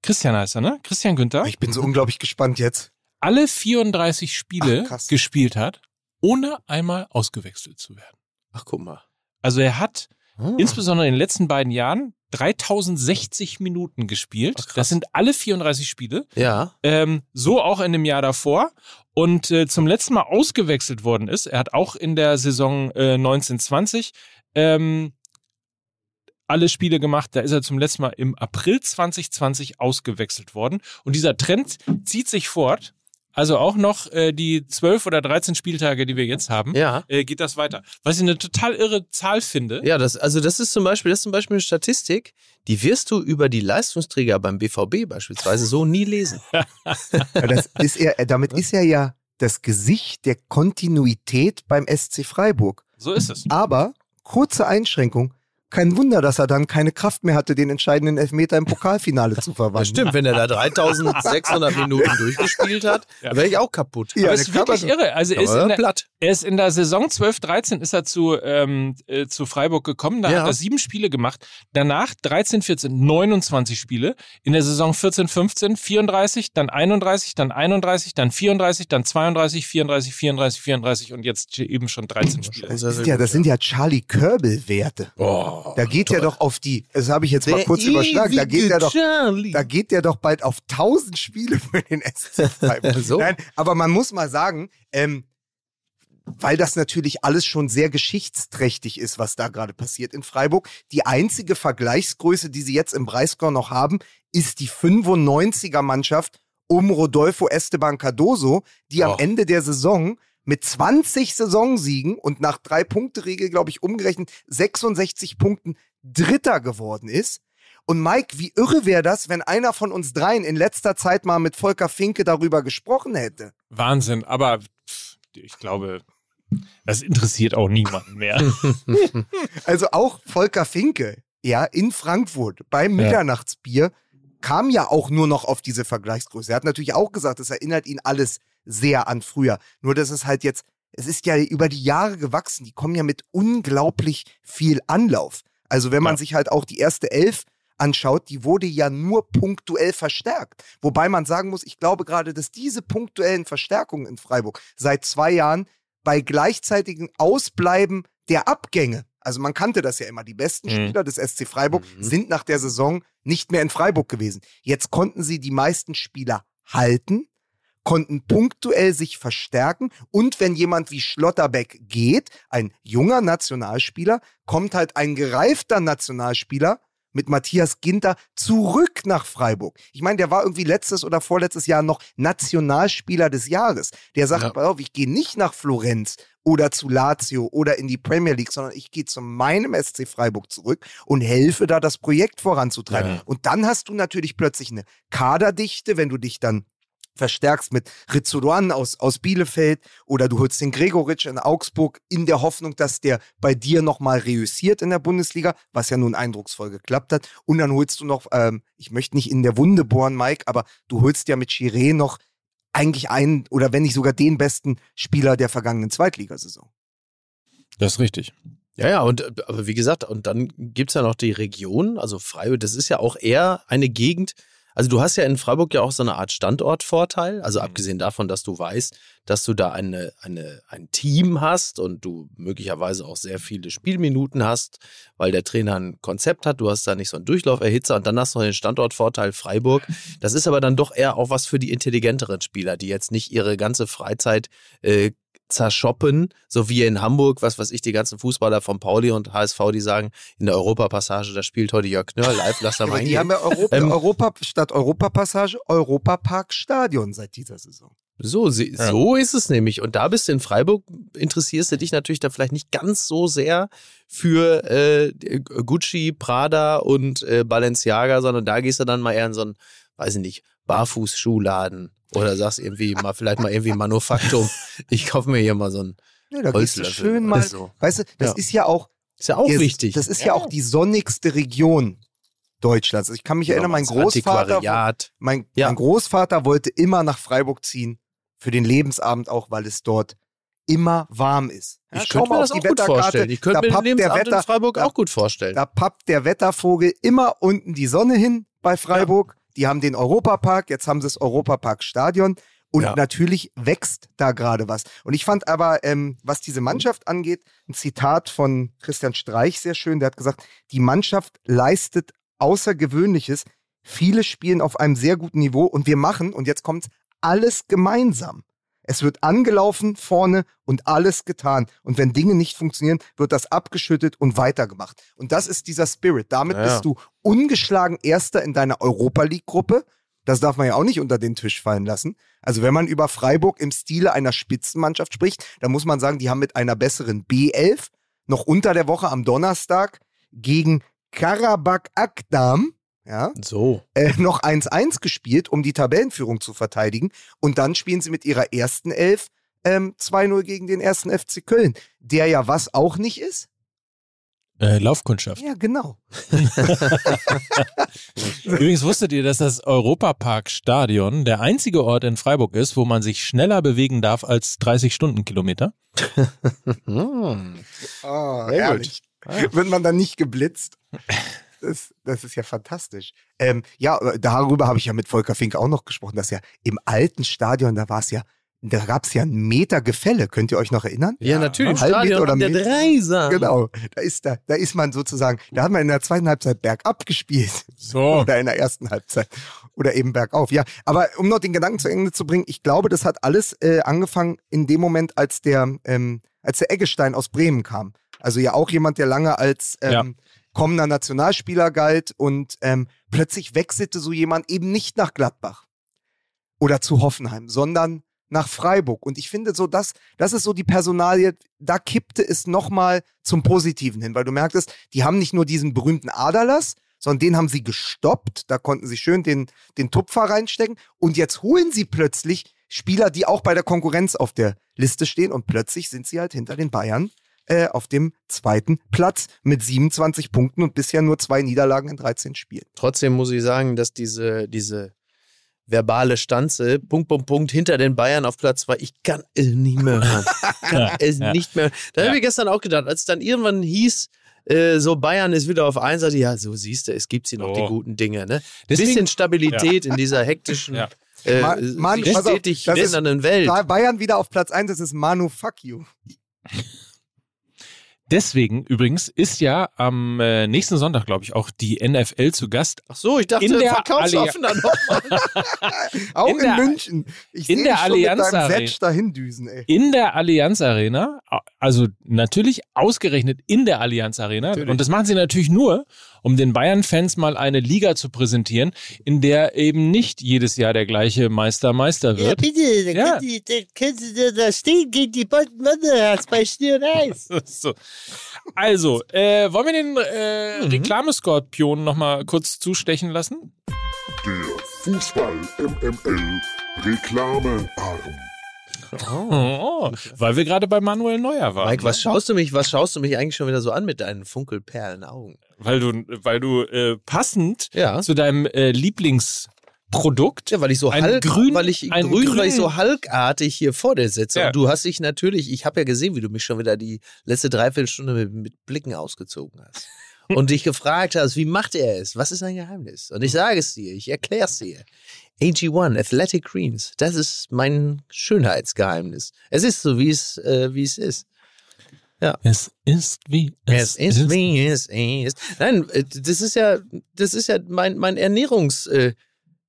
Speaker 2: Christian heißt er, ne? Christian Günther
Speaker 1: Ich bin so unglaublich gespannt jetzt.
Speaker 2: alle 34 Spiele
Speaker 1: Ach,
Speaker 2: gespielt hat, ohne einmal ausgewechselt zu werden.
Speaker 3: Ach, guck mal.
Speaker 2: Also er hat
Speaker 3: Hm.
Speaker 2: insbesondere in den letzten beiden Jahren 3060 Minuten gespielt.
Speaker 3: Ach,
Speaker 2: das sind alle 34 Spiele.
Speaker 3: Ja.
Speaker 2: Ähm, so auch in dem Jahr davor. Und äh, zum letzten Mal ausgewechselt worden ist. Er hat auch in der Saison äh, 1920 ähm, alle Spiele gemacht. Da ist er zum letzten Mal im April 2020 ausgewechselt worden. Und dieser Trend zieht sich fort. Also auch noch äh, die 12 oder 13 Spieltage, die wir jetzt haben,
Speaker 3: Ja.
Speaker 2: äh, geht das weiter. Was ich eine total irre Zahl finde.
Speaker 3: Ja, das, also das ist zum Beispiel, das ist zum Beispiel eine Statistik, die wirst du über die Leistungsträger beim BVB beispielsweise so nie lesen.
Speaker 1: Das ist er, äh, damit ist er ja das Gesicht der Kontinuität beim SC Freiburg.
Speaker 2: So ist es.
Speaker 1: Aber, kurze Einschränkung, kein Wunder, dass er dann keine Kraft mehr hatte, den entscheidenden Elfmeter im Pokalfinale zu verwandeln.
Speaker 3: Das stimmt, wenn er da 3600 Minuten durchgespielt hat,
Speaker 2: Ja.
Speaker 3: wäre ich auch kaputt.
Speaker 1: Ja,
Speaker 2: Aber es ist wirklich irre. Also er ist, in der,
Speaker 3: platt.
Speaker 2: er ist in der Saison 12, 13 ist er zu, ähm, äh, zu Freiburg gekommen. Da
Speaker 3: Ja.
Speaker 2: hat er sieben Spiele gemacht. Danach 13, 14, 29 Spiele. In der Saison 14, 15, 34, dann 31, dann 31, dann 34, dann 32, 34, 34, 34 und jetzt eben schon 13 Spiele.
Speaker 1: Das, ja, das sind ja Charlie Körbel-Werte.
Speaker 3: Oh,
Speaker 1: Da geht ja doch auf die, das habe ich jetzt mal
Speaker 3: Der
Speaker 1: kurz überschlagen, da geht ja doch da geht der doch bald auf 1000 Spiele für den SC Freiburg.
Speaker 3: So?
Speaker 1: Nein, aber man muss mal sagen, ähm, weil das natürlich alles schon sehr geschichtsträchtig ist, was da gerade passiert in Freiburg. Die einzige Vergleichsgröße, die sie jetzt im Breisgau noch haben, ist die 95er Mannschaft um Rodolfo Esteban Cardoso, die
Speaker 3: Oh.
Speaker 1: am Ende der Saison mit 20 Saisonsiegen und nach drei Punkte Regel, glaube ich, umgerechnet 66 Punkten Dritter geworden ist. Und Mike, wie irre wäre das, wenn einer von uns dreien in letzter Zeit mal mit Volker Finke darüber gesprochen hätte?
Speaker 2: Wahnsinn, aber ich glaube, das interessiert auch niemanden mehr.
Speaker 1: Also auch Volker Finke, ja, in Frankfurt beim. Mitternachtsbier kam ja auch nur noch auf diese Vergleichsgröße. Er hat natürlich auch gesagt, es erinnert ihn alles sehr an früher. Nur dass es halt jetzt, es ist ja über die Jahre gewachsen. Die kommen ja mit unglaublich viel Anlauf. Also wenn man
Speaker 2: Ja.
Speaker 1: sich halt auch die erste Elf anschaut, die wurde ja nur punktuell verstärkt. Wobei man sagen muss, ich glaube gerade, dass diese punktuellen Verstärkungen in Freiburg seit zwei Jahren bei gleichzeitigem Ausbleiben der Abgänge, also man kannte das ja immer, die besten
Speaker 2: Mhm.
Speaker 1: Spieler des SC Freiburg
Speaker 3: Mhm.
Speaker 1: sind nach der Saison nicht mehr in Freiburg gewesen. Jetzt konnten sie die meisten Spieler halten, konnten punktuell sich verstärken und wenn jemand wie Schlotterbeck geht, ein junger Nationalspieler, kommt halt ein gereifter Nationalspieler mit Matthias Ginter zurück nach Freiburg. Ich meine, der war irgendwie letztes oder vorletztes Jahr noch Nationalspieler des Jahres. Der sagt,
Speaker 3: Ja.
Speaker 1: auf, ich gehe nicht nach Florenz oder zu Lazio oder in die Premier League, sondern ich gehe zu meinem SC Freiburg zurück und helfe da das Projekt voranzutreiben.
Speaker 3: Ja.
Speaker 1: Und dann hast du natürlich plötzlich eine Kaderdichte, wenn du dich dann verstärkst mit Rizzudoan aus, aus Bielefeld oder du holst den Gregoritsch in Augsburg in der Hoffnung, dass der bei dir nochmal reüssiert in der Bundesliga, was ja nun eindrucksvoll geklappt hat. Und dann holst du noch, ähm, ich möchte nicht in der Wunde bohren, Mike, aber du holst ja mit Chiré noch eigentlich einen oder wenn nicht sogar den besten Spieler der vergangenen Zweitligasaison.
Speaker 2: Das ist richtig.
Speaker 3: Ja, ja, und aber wie gesagt, und dann gibt's ja noch die Region, also Freiburg, das ist ja auch eher eine Gegend. Also du hast ja in Freiburg ja auch so eine Art Standortvorteil, also
Speaker 2: Mhm.
Speaker 3: abgesehen davon, dass du weißt, dass du da eine, eine, ein Team hast und du möglicherweise auch sehr viele Spielminuten hast, weil der Trainer ein Konzept hat, du hast da nicht so einen Durchlauferhitzer und dann hast du noch den Standortvorteil Freiburg. Das ist aber dann doch eher auch was für die intelligenteren Spieler, die jetzt nicht ihre ganze Freizeit äh, zerschoppen, so wie in Hamburg, was weiß ich, die ganzen Fußballer von Pauli und HSV, die sagen, in der Europapassage, da spielt heute Jörg Knörr live, lass da mal
Speaker 1: Aber die haben ja Europa,
Speaker 3: Ähm,
Speaker 1: Europa statt Europapassage Europapark Stadion seit dieser Saison.
Speaker 3: So, sie,
Speaker 2: Ja.
Speaker 3: so ist es nämlich. Und da bist du in Freiburg, interessierst du dich natürlich dann vielleicht nicht ganz so sehr für äh, Gucci, Prada und äh, Balenciaga, sondern da gehst du dann mal eher in so einen, weiß ich nicht, Barfußschuhladen oder sagst irgendwie mal, vielleicht mal irgendwie Manufaktum. Ich kaufe mir hier mal so einen
Speaker 1: Ja, da gehst du
Speaker 3: Holzlöffel.
Speaker 1: schön mal,
Speaker 3: so.
Speaker 1: weißt du, das
Speaker 3: Ja.
Speaker 1: ist ja auch
Speaker 3: Ist ja auch
Speaker 1: Ist-
Speaker 3: wichtig.
Speaker 1: Das ist ja. auch die sonnigste Region Deutschlands. Also Ich kann mich erinnern, mein Großvater, mein,
Speaker 3: Ja.
Speaker 1: mein Großvater wollte immer nach Freiburg ziehen, für den Lebensabend auch, weil es dort immer warm ist. Ja,
Speaker 3: Ich könnte mir das auch
Speaker 1: die
Speaker 3: gut vorstellen. Ich könnte mir den Lebensabend
Speaker 1: Wetter,
Speaker 3: in Freiburg
Speaker 1: da-
Speaker 3: auch gut vorstellen.
Speaker 1: Da pappt der Wettervogel immer unten die Sonne hin bei Freiburg. Die haben den Europapark, jetzt haben sie das Europapark-Stadion. Und
Speaker 3: Ja.
Speaker 1: natürlich wächst da gerade was. Und ich fand aber, ähm, was diese Mannschaft angeht, ein Zitat von Christian Streich sehr schön. Der hat gesagt, die Mannschaft leistet Außergewöhnliches. Viele spielen auf einem sehr guten Niveau und wir machen, und jetzt kommt's, alles gemeinsam. Es wird angelaufen vorne und alles getan. Und wenn Dinge nicht funktionieren, wird das abgeschüttet und weitergemacht. Und das ist dieser Spirit. Damit
Speaker 3: Ja,
Speaker 1: bist du ungeschlagen Erster in deiner Europa League-Gruppe. Das darf man ja auch nicht unter den Tisch fallen lassen. Also wenn man über Freiburg im Stile einer Spitzenmannschaft spricht, dann muss man sagen, die haben mit einer besseren B11 noch unter der Woche am Donnerstag gegen Karabakh Akdam ja,
Speaker 3: So.
Speaker 1: äh, noch 1-1 gespielt, um die Tabellenführung zu verteidigen. Und dann spielen sie mit ihrer ersten Elf ähm, 2-0 gegen den ersten FC Köln, der ja was auch nicht ist.
Speaker 2: Äh, Laufkundschaft.
Speaker 1: Ja, genau.
Speaker 2: Übrigens wusstet ihr, dass das Europapark-Stadion der einzige Ort in Freiburg ist, wo man sich schneller bewegen darf als 30 Stundenkilometer?
Speaker 3: Hm.
Speaker 1: Oh,
Speaker 3: Sehr
Speaker 1: herrlich. Wird man dann nicht geblitzt? Das, das ist ja fantastisch. Ähm, ja, darüber habe ich ja mit Volker Fink auch noch gesprochen, dass ja im alten Stadion, da war es ja, da gab es ja einen Meter Gefälle. Könnt ihr euch noch erinnern?
Speaker 3: Ja, natürlich. Im
Speaker 1: Halb
Speaker 3: Stadion
Speaker 1: Meter oder
Speaker 3: der
Speaker 1: Meter?
Speaker 3: Dreiser.
Speaker 1: Genau. Da ist da, da ist man sozusagen, da hat man in der zweiten Halbzeit bergab gespielt.
Speaker 2: So.
Speaker 1: Oder in der ersten Halbzeit. Oder eben bergauf. Ja, aber um noch den Gedanken zu Ende zu bringen, ich glaube, das hat alles äh, angefangen in dem Moment, als der, ähm, als der Eggestein aus Bremen kam. Also ja auch jemand, der lange als ähm,
Speaker 2: Ja.
Speaker 1: Kommender Nationalspieler galt und ähm, plötzlich wechselte so jemand eben nicht nach Gladbach oder zu Hoffenheim, sondern nach Freiburg. Und ich finde so, das, das ist so die Personalie, da kippte es nochmal zum Positiven hin, weil du merktest, die haben nicht nur diesen berühmten Aderlass, sondern den haben sie gestoppt. Da konnten sie schön den, den Tupfer reinstecken. Und jetzt holen sie plötzlich Spieler, die auch bei der Konkurrenz auf der Liste stehen. Und plötzlich sind sie halt hinter den Bayern äh, auf dem zweiten Platz mit 27 Punkten und bisher nur zwei Niederlagen in 13 Spielen.
Speaker 3: Trotzdem muss ich sagen, dass diese, diese verbale Stanze, Punkt, Punkt, Punkt, hinter den Bayern auf Platz zwei, ich kann es nicht mehr hören. Kann es
Speaker 2: Ja.
Speaker 3: nicht mehr. Da
Speaker 2: Ja.
Speaker 3: habe ich gestern auch gedacht, als es dann irgendwann hieß, äh, so Bayern ist wieder auf eins, ja, so siehst du, es gibt hier noch
Speaker 2: Oh.
Speaker 3: die guten Dinge. Ne?
Speaker 2: Deswegen-
Speaker 3: Bisschen Stabilität in dieser hektischen,
Speaker 2: Ja.
Speaker 3: äh,
Speaker 1: Ma- Mann,
Speaker 3: sich
Speaker 1: pass auf,
Speaker 3: stetig
Speaker 1: das ist-
Speaker 3: Welt.
Speaker 1: Bayern wieder auf Platz 1, das ist Manu Fuck You.
Speaker 2: Deswegen übrigens ist ja am äh, nächsten Sonntag, glaube ich, auch die NFL zu Gast.
Speaker 3: Ach so, ich dachte,
Speaker 2: In der
Speaker 3: Verkaufsoffener noch.
Speaker 1: Auch
Speaker 2: In
Speaker 1: in,
Speaker 2: der-
Speaker 1: München. Ich
Speaker 2: in der Allianz Arena.
Speaker 1: Dahin düsen, ey.
Speaker 2: In der Allianz Arena, also natürlich ausgerechnet in der Allianz Arena.
Speaker 3: Natürlich.
Speaker 2: Und das machen sie natürlich nur, um den Bayern-Fans mal eine Liga zu präsentieren, in der eben nicht jedes Jahr der gleiche Meister Meister wird.
Speaker 6: bitte,
Speaker 2: Ja.
Speaker 6: können Sie, da können Sie da stehen gegen die Bolton Wanderers bei Schnee und Eis.
Speaker 2: So. Also, äh, wollen wir den äh,
Speaker 3: Mhm.
Speaker 2: Reklameskorpion noch mal kurz zustechen lassen?
Speaker 7: Der Fußball MML Reklamearm.
Speaker 2: Oh, weil wir gerade bei Manuel Neuer waren.
Speaker 3: Mike, was schaust du mich, was schaust du mich eigentlich schon wieder so an mit deinen Funkelperlenaugen?
Speaker 2: Weil du, weil du äh, passend
Speaker 3: Ja.
Speaker 2: zu deinem äh, Lieblingsprodukt
Speaker 3: Ja, weil ich so halk,
Speaker 2: grün-
Speaker 3: weil ich
Speaker 2: ein
Speaker 3: grün, weil ich
Speaker 2: grün-
Speaker 3: so halkartig hier vor dir sitze.
Speaker 2: Ja.
Speaker 3: Und du hast dich natürlich, ich habe ja gesehen, wie du mich schon wieder die letzte Dreiviertelstunde mit, mit Blicken ausgezogen hast. Und dich gefragt hast, wie macht er es? Was ist sein Geheimnis? Und ich sage es dir, ich erkläre es dir. AG1, Athletic Greens, das ist mein Schönheitsgeheimnis. Es ist so, wie es, äh, wie es ist.
Speaker 2: Es ist wie
Speaker 3: Es ist, wie es ist. Nein, äh, das ist ja, das ist ja mein, mein Ernährungs, äh,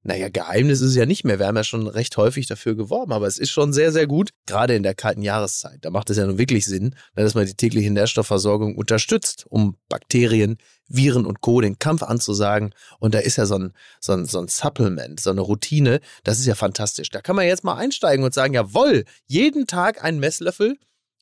Speaker 3: naja, Geheimnis ist es ja nicht mehr. Wir haben ja schon recht häufig dafür geworben, aber es ist schon sehr, sehr gut, gerade in der kalten Jahreszeit. Da macht es ja nun wirklich Sinn, dass man die tägliche Nährstoffversorgung unterstützt, um Bakterien, Viren und Co. den Kampf anzusagen. Und da ist ja so ein, so ein, so ein Supplement, so eine Routine, das ist ja fantastisch. Da kann man jetzt mal einsteigen und sagen, jawohl, jeden Tag einen Messlöffel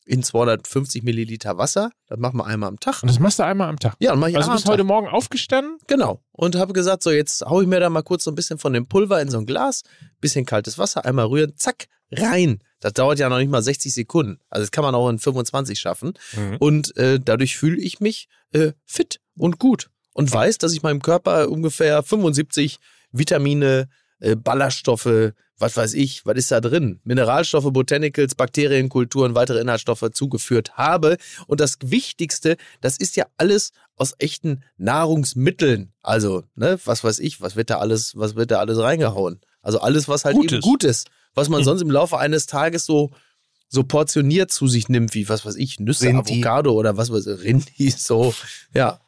Speaker 3: in 250 Milliliter Wasser. Das machen wir einmal am Tag.
Speaker 2: Und das machst du einmal am Tag.
Speaker 3: Ja, dann mach ich
Speaker 2: Also
Speaker 3: einmal
Speaker 2: bist heute
Speaker 3: Tag.
Speaker 2: Morgen aufgestanden?
Speaker 3: Genau. Und habe gesagt, so jetzt hau ich mir da mal kurz so ein bisschen von dem Pulver in so ein Glas, bisschen kaltes Wasser, einmal rühren, zack, rein. Das dauert ja noch nicht mal 60 Sekunden. Also das kann man auch in 25 schaffen.
Speaker 2: Mhm.
Speaker 3: Und äh, dadurch fühle ich mich äh, fit und gut. Und weiß, dass ich meinem Körper ungefähr 75 Vitamine, äh, Ballaststoffe, was weiß ich, was ist da drin? Mineralstoffe, Botanicals, Bakterienkulturen, weitere Inhaltsstoffe zugeführt habe. Und das Wichtigste, das ist ja alles aus echten Nahrungsmitteln. Also, ne, was weiß ich, was wird da alles, was wird da alles reingehauen? Also alles, was halt
Speaker 2: Gutes.
Speaker 3: eben gut ist, was man
Speaker 2: Hm.
Speaker 3: sonst im Laufe eines Tages so so portioniert zu sich nimmt, wie was weiß ich, Nüsse,
Speaker 1: Rinti.
Speaker 3: Avocado oder was weiß ich, Rinti, so, ja.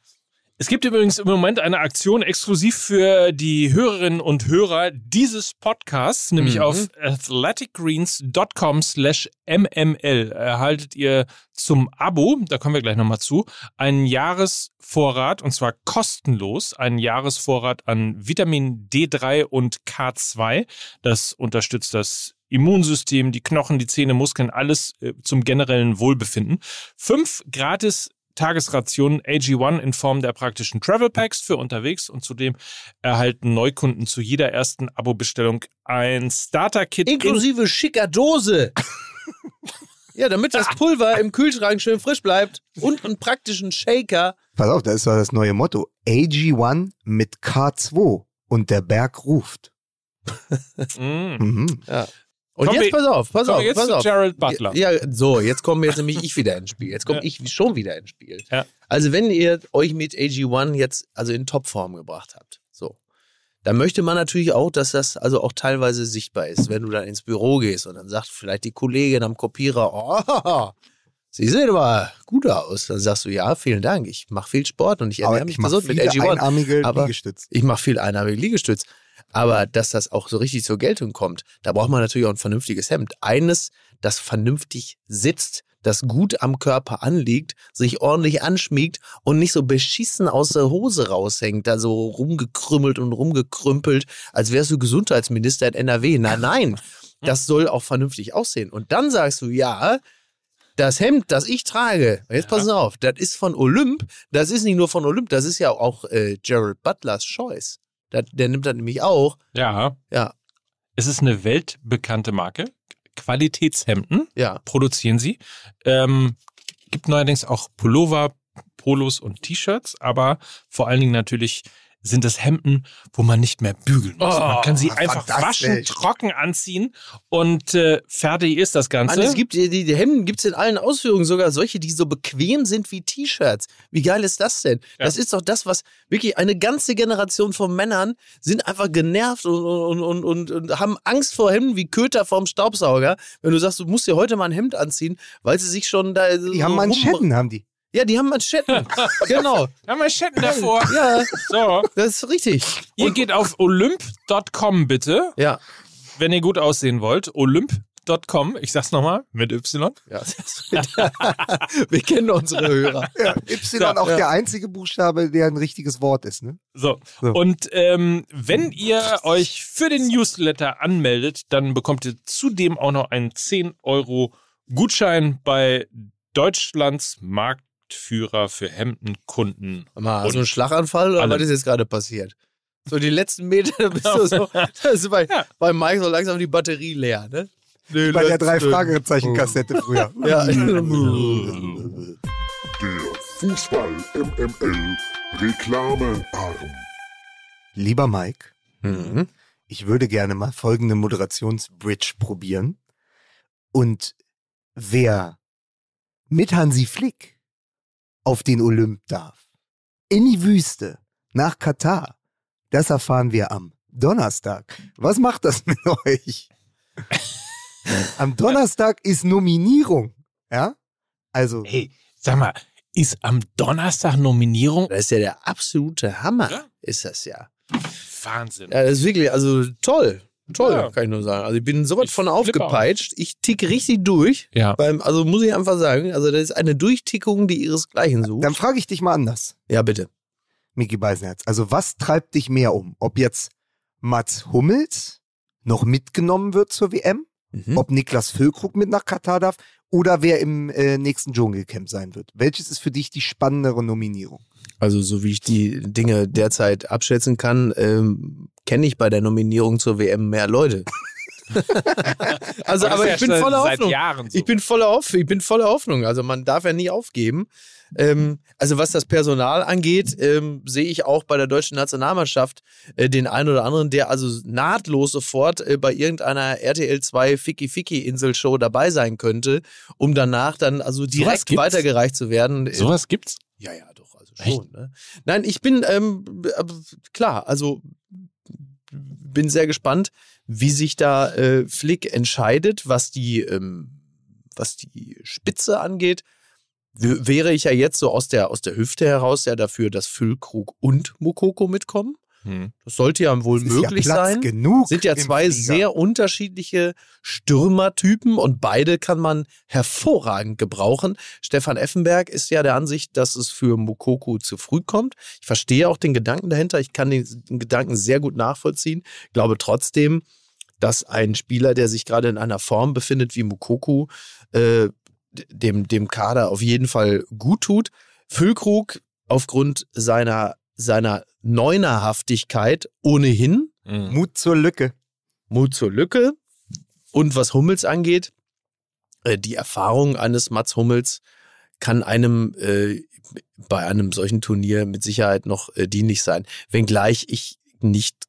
Speaker 2: Es gibt übrigens im Moment eine Aktion exklusiv für die Hörerinnen und Hörer dieses Podcasts, nämlich
Speaker 3: Mhm.
Speaker 2: auf athleticgreens.com slash mml erhaltet ihr zum Abo, da kommen wir gleich nochmal zu, einen Jahresvorrat und zwar kostenlos, einen Jahresvorrat an Vitamin D3 und K2. Das unterstützt das Immunsystem, die Knochen, die Zähne, Muskeln, alles äh, zum generellen Wohlbefinden. Fünf gratis Tagesrationen AG1 in Form der praktischen Travel Packs für unterwegs und zudem erhalten Neukunden zu jeder ersten Abo-Bestellung ein Starter-Kit. in-
Speaker 3: Inklusive schicker Dose. ja, damit das Pulver im Kühlschrank schön frisch bleibt und einen praktischen Shaker.
Speaker 1: Pass auf, das ist doch das neue Motto. AG1 mit K2 und der Berg ruft.
Speaker 2: Mm.
Speaker 1: Mhm.
Speaker 3: Und
Speaker 2: Kommen
Speaker 3: jetzt pass auf, pass auf,
Speaker 2: jetzt
Speaker 3: pass auf.
Speaker 2: Gerald Butler.
Speaker 3: Ja, so, jetzt kommen jetzt nämlich ich wieder ins Spiel. Jetzt komme
Speaker 2: Ja.
Speaker 3: ich schon wieder ins Spiel.
Speaker 2: Ja.
Speaker 3: Also, wenn ihr euch mit AG1 jetzt also in Topform gebracht habt, so, dann möchte man natürlich auch, dass das also auch teilweise sichtbar ist, wenn du dann ins Büro gehst und dann sagt vielleicht die Kollegin am Kopierer, oh, Sie sehen aber gut aus. Dann sagst du, ja, vielen Dank. Ich mache viel Sport und ich ernähre mich
Speaker 1: ich mache
Speaker 3: gesund mit
Speaker 1: viele
Speaker 3: AG1.
Speaker 1: einarmige
Speaker 3: Aber-
Speaker 1: Liegestütze.
Speaker 3: Ich mache viel einarmige Liegestütz. Aber dass das auch so richtig zur Geltung kommt, da braucht man natürlich auch ein vernünftiges Hemd. Eines, das vernünftig sitzt, das gut am Körper anliegt, sich ordentlich anschmiegt und nicht so beschissen aus der Hose raushängt, da so rumgekrümmelt und rumgekrümpelt, als wärst du Gesundheitsminister in NRW. Nein, nein, das soll auch vernünftig aussehen. Und dann sagst du, ja, Das Hemd, das ich trage, jetzt
Speaker 2: Ja.
Speaker 3: passen Sie auf, das ist von Olymp. Das ist nicht nur von Olymp, das ist ja auch äh, Gerald Butlers Choice. Das, der nimmt das nämlich auch.
Speaker 2: Ja.
Speaker 3: Ja.
Speaker 2: Es ist eine weltbekannte Marke. Qualitätshemden
Speaker 3: Ja.
Speaker 2: produzieren sie. Ähm, gibt neuerdings auch Pullover, Polos und T-Shirts, aber vor allen Dingen natürlich sind das Hemden, wo man nicht mehr bügeln muss.
Speaker 3: Oh,
Speaker 2: man kann sie einfach
Speaker 1: fantastisch.
Speaker 2: waschen, trocken anziehen und äh, fertig ist das Ganze.
Speaker 3: Mann, es gibt die, die, die Hemden gibt es in allen Ausführungen, sogar solche, die so bequem sind wie T-Shirts. Wie geil ist das denn?
Speaker 2: Ja.
Speaker 3: Das ist doch das, was wirklich eine ganze Generation von Männern sind einfach genervt und, und, und, und, und haben Angst vor Hemden wie Köter vorm Staubsauger. Wenn du sagst, du musst dir heute mal ein Hemd anziehen, weil sie sich schon da.
Speaker 1: Die haben Manschetten, haben die.
Speaker 3: Ja, die haben Manschetten. genau.
Speaker 2: haben wir Chatten davor.
Speaker 3: Ja,
Speaker 2: So,
Speaker 3: das ist richtig.
Speaker 2: ihr geht auf olymp.com bitte,
Speaker 3: Ja.
Speaker 2: wenn ihr gut aussehen wollt. Olymp.com, ich sag's nochmal, mit Y.
Speaker 3: ja. Wir kennen unsere Hörer.
Speaker 1: Ja, Y auch
Speaker 3: ja.
Speaker 1: der einzige Buchstabe, der ein richtiges Wort ist. Ne?
Speaker 2: So.
Speaker 1: So.
Speaker 2: Und ähm, wenn ihr euch für den Newsletter anmeldet, dann bekommt ihr zudem auch noch einen 10 Euro Gutschein bei Deutschlands Marktführer für Hemdenkunden.
Speaker 3: Mal, hast du einen Schlaganfall oder
Speaker 2: Alle.
Speaker 3: was ist jetzt gerade passiert? So die letzten Meter, da bist du so, da ist bei,
Speaker 2: Ja.
Speaker 3: bei Mike so langsam die Batterie leer, ne? Die
Speaker 1: Bei der
Speaker 3: letzten-
Speaker 1: Drei-Fragezeichen-Kassette früher.
Speaker 3: Ja.
Speaker 7: Der Fußball MML Reklamearm.
Speaker 1: Lieber Mike,
Speaker 3: Mhm.
Speaker 1: ich würde gerne mal folgende Moderationsbridge probieren. Und wer mit Hansi Flick auf den Olymp darf, in die Wüste, nach Katar, das erfahren wir am Donnerstag. Was macht das mit euch? Am Donnerstag ist Nominierung. Ja? Also,
Speaker 2: Hey, sag mal, ist am Donnerstag Nominierung?
Speaker 3: Das ist ja der absolute Hammer,
Speaker 2: Ja.
Speaker 3: ist das ja.
Speaker 2: Wahnsinn.
Speaker 3: Ja, das ist wirklich, also toll. Toll,
Speaker 2: Ja.
Speaker 3: kann ich nur sagen. Also ich bin sowas
Speaker 2: Ich
Speaker 3: von aufgepeitscht. Ich ticke richtig durch.
Speaker 2: Ja.
Speaker 3: Beim, also muss ich einfach sagen, also das ist eine Durchtickung, die ihresgleichen sucht.
Speaker 1: dann frage ich dich mal anders.
Speaker 3: Ja, bitte.
Speaker 1: Miki Beisenherz. Also was treibt dich mehr um? Ob jetzt Mats Hummels noch mitgenommen wird zur WM?
Speaker 3: Mhm.
Speaker 1: Ob Niklas Füllkrug mit nach Katar darf? Oder wer im äh, nächsten Dschungelcamp sein wird? Welches ist für dich die spannendere Nominierung?
Speaker 3: Also so wie ich die Dinge derzeit abschätzen kann, ähm, kenne ich bei der Nominierung zur WM mehr Leute. also, aber ich bin voller Hoffnung.
Speaker 2: So.
Speaker 3: Ich bin voller Hoff ich bin voller Hoffnung. Also man darf ja nie aufgeben. Ähm, also was das Personal angeht, ähm, sehe ich auch bei der deutschen Nationalmannschaft äh, den einen oder anderen, der also nahtlos sofort äh, bei irgendeiner RTL 2 Ficky Ficky Insel-Show dabei sein könnte, um danach dann also direkt
Speaker 2: gibt's?
Speaker 3: weitergereicht zu werden.
Speaker 2: Sowas gibt's?
Speaker 3: Ja, ja, schon. Ne? Nein, ich bin, ähm, äh, klar, also bin sehr gespannt, wie sich da äh, Flick entscheidet, was die, ähm, was die Spitze angeht. W wäre ich ja jetzt so aus der, aus der Hüfte heraus ja dafür, dass Füllkrug und Mukoko mitkommen.
Speaker 2: Hm.
Speaker 3: Das sollte ja wohl
Speaker 1: ist
Speaker 3: möglich
Speaker 1: ja Platz
Speaker 3: sein
Speaker 1: genug.
Speaker 3: sind ja zwei
Speaker 1: Flieger.
Speaker 3: sehr unterschiedliche Stürmertypen und beide kann man hervorragend gebrauchen. Stefan Effenberg ist ja der Ansicht, dass es für Mukoko zu früh kommt. Ich verstehe auch den Gedanken dahinter. Ich kann den, Gedanken sehr gut nachvollziehen. Glaube trotzdem, dass ein Spieler, der sich gerade in einer Form befindet wie Mukoko, äh, dem, dem Kader auf jeden Fall gut tut. Füllkrug aufgrund seiner, seiner Neunerhaftigkeit ohnehin
Speaker 2: Hm.
Speaker 1: Mut zur Lücke.
Speaker 3: Mut zur Lücke. Und was Hummels angeht, äh, die Erfahrung eines Mats Hummels kann einem äh, bei einem solchen Turnier mit Sicherheit noch äh, dienlich sein. Wenngleich ich nicht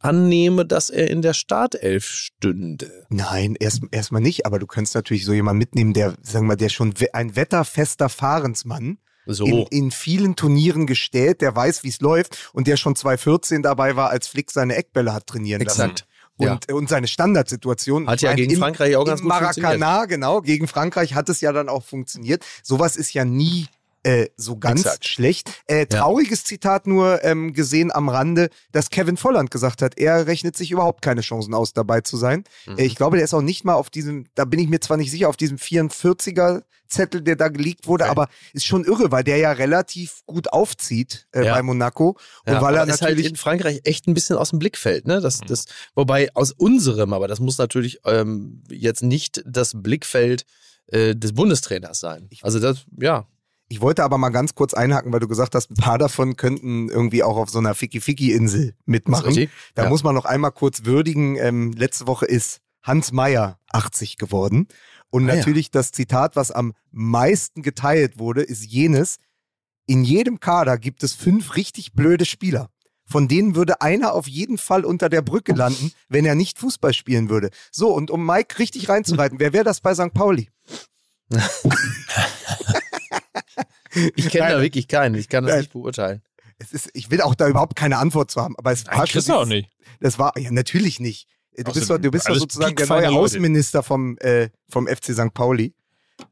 Speaker 3: annehme, dass er in der Startelf stünde.
Speaker 1: Nein, erst erstmal nicht, aber du könntest natürlich so jemanden mitnehmen, der, sagen wir mal, der schon ein wetterfester Fahrensmann
Speaker 3: So.
Speaker 1: in, in vielen Turnieren gestellt, der weiß, wie es läuft und der schon 2014 dabei war, als Flick seine Eckbälle hat trainieren
Speaker 3: Exakt.
Speaker 1: lassen.
Speaker 3: Ja.
Speaker 1: Und, und seine Standardsituation.
Speaker 3: Hat ja
Speaker 1: meine,
Speaker 3: gegen
Speaker 1: im,
Speaker 3: Frankreich auch ganz gut funktioniert.
Speaker 1: Maracanã, genau, gegen Frankreich hat es ja dann auch funktioniert. Sowas ist ja nie äh, so ganz
Speaker 3: Exakt.
Speaker 1: schlecht. Äh, trauriges Zitat nur ähm, gesehen am Rande, dass Kevin Volland gesagt hat, er rechnet sich überhaupt keine Chancen aus, dabei zu sein.
Speaker 3: Mhm.
Speaker 1: Äh, ich glaube, der ist auch nicht mal auf diesem, da bin ich mir zwar nicht sicher, auf diesem 44er Zettel, der da geleakt wurde,
Speaker 3: Okay.
Speaker 1: aber ist schon irre, weil der ja relativ gut aufzieht äh,
Speaker 3: Ja.
Speaker 1: bei Monaco. Und
Speaker 3: Ja,
Speaker 1: weil er
Speaker 3: halt
Speaker 1: natürlich
Speaker 3: in Frankreich echt ein bisschen aus dem Blickfeld, ne? Das, das, wobei aus unserem, aber das muss natürlich ähm, jetzt nicht das Blickfeld äh, des Bundestrainers sein. Also das, ja.
Speaker 1: Ich wollte aber mal ganz kurz einhaken, weil du gesagt hast, ein paar davon könnten irgendwie auch auf so einer Ficky-Ficky-Insel mitmachen. Da
Speaker 3: Ja.
Speaker 1: muss man noch einmal kurz würdigen. Ähm, letzte Woche ist Hans Meyer 80 geworden. Und
Speaker 3: Ah, ja.
Speaker 1: natürlich das Zitat, was am meisten geteilt wurde, ist jenes, in jedem Kader gibt es fünf richtig blöde Spieler. Von denen würde einer auf jeden Fall unter der Brücke landen, wenn er nicht Fußball spielen würde. So, und um Mike richtig reinzureiten, wer wäre das bei St. Pauli?
Speaker 3: Ich kenne da wirklich keinen. Ich kann das
Speaker 1: Nein.
Speaker 3: nicht beurteilen.
Speaker 1: Es ist, ich will auch da überhaupt keine Antwort zu haben, aber es war
Speaker 2: Nein,
Speaker 1: schon
Speaker 2: kriegst du auch nicht.
Speaker 1: Das war, ja, natürlich nicht. Du bist,
Speaker 2: Außerdem
Speaker 1: doch, du bist doch sozusagen der neue. Außenminister vom, äh, vom FC St. Pauli.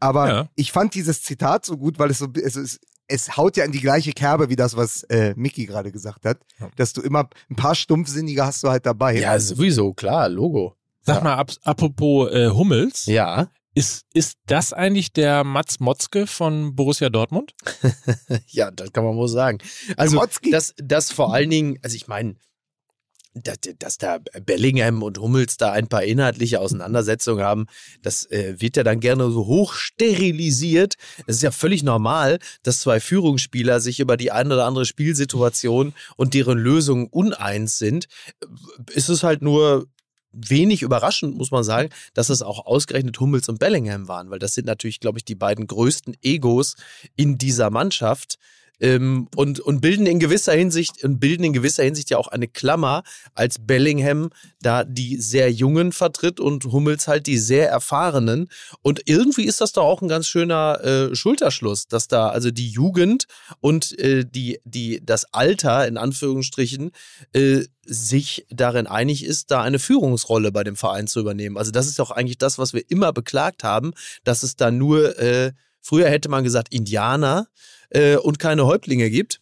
Speaker 1: Aber
Speaker 2: Ja.
Speaker 1: ich fand dieses Zitat so gut, weil es so, es, es, es haut ja in die gleiche Kerbe wie das, was äh, Mickey gerade gesagt hat.
Speaker 2: Ja.
Speaker 1: Dass du immer ein paar Stumpfsinnige hast du halt dabei.
Speaker 3: Ja, sowieso, klar, Logo.
Speaker 2: Sag
Speaker 3: Ja.
Speaker 2: mal, ab, apropos äh, Hummels,
Speaker 3: Ja,
Speaker 2: ist, ist das eigentlich der Mats Motzke von Borussia Dortmund?
Speaker 3: ja, das kann man wohl sagen. Also, dass das vor allen Dingen, also ich meine, dass, dass da Bellingham und Hummels da ein paar inhaltliche Auseinandersetzungen haben, das äh, wird ja dann gerne so hoch sterilisiert. Es ist ja völlig normal, dass zwei Führungsspieler sich über die eine oder andere Spielsituation und deren Lösungen uneins sind. Ist es halt nur wenig überraschend, muss man sagen, dass es auch ausgerechnet Hummels und Bellingham waren, weil das sind natürlich, glaube ich, die beiden größten Egos in dieser Mannschaft. Ähm, und, und bilden in gewisser Hinsicht und bilden in gewisser Hinsicht ja auch eine Klammer, als Bellingham da die sehr Jungen vertritt und Hummels halt die sehr erfahrenen. Und irgendwie ist das doch auch ein ganz schöner äh, Schulterschluss, dass da also die Jugend und äh, die, die, das Alter in Anführungsstrichen äh, sich darin einig ist, da eine Führungsrolle bei dem Verein zu übernehmen. Also das ist doch eigentlich das, was wir immer beklagt haben, dass es da nur, äh, früher hätte man gesagt, Indianer äh, und keine Häuptlinge gibt.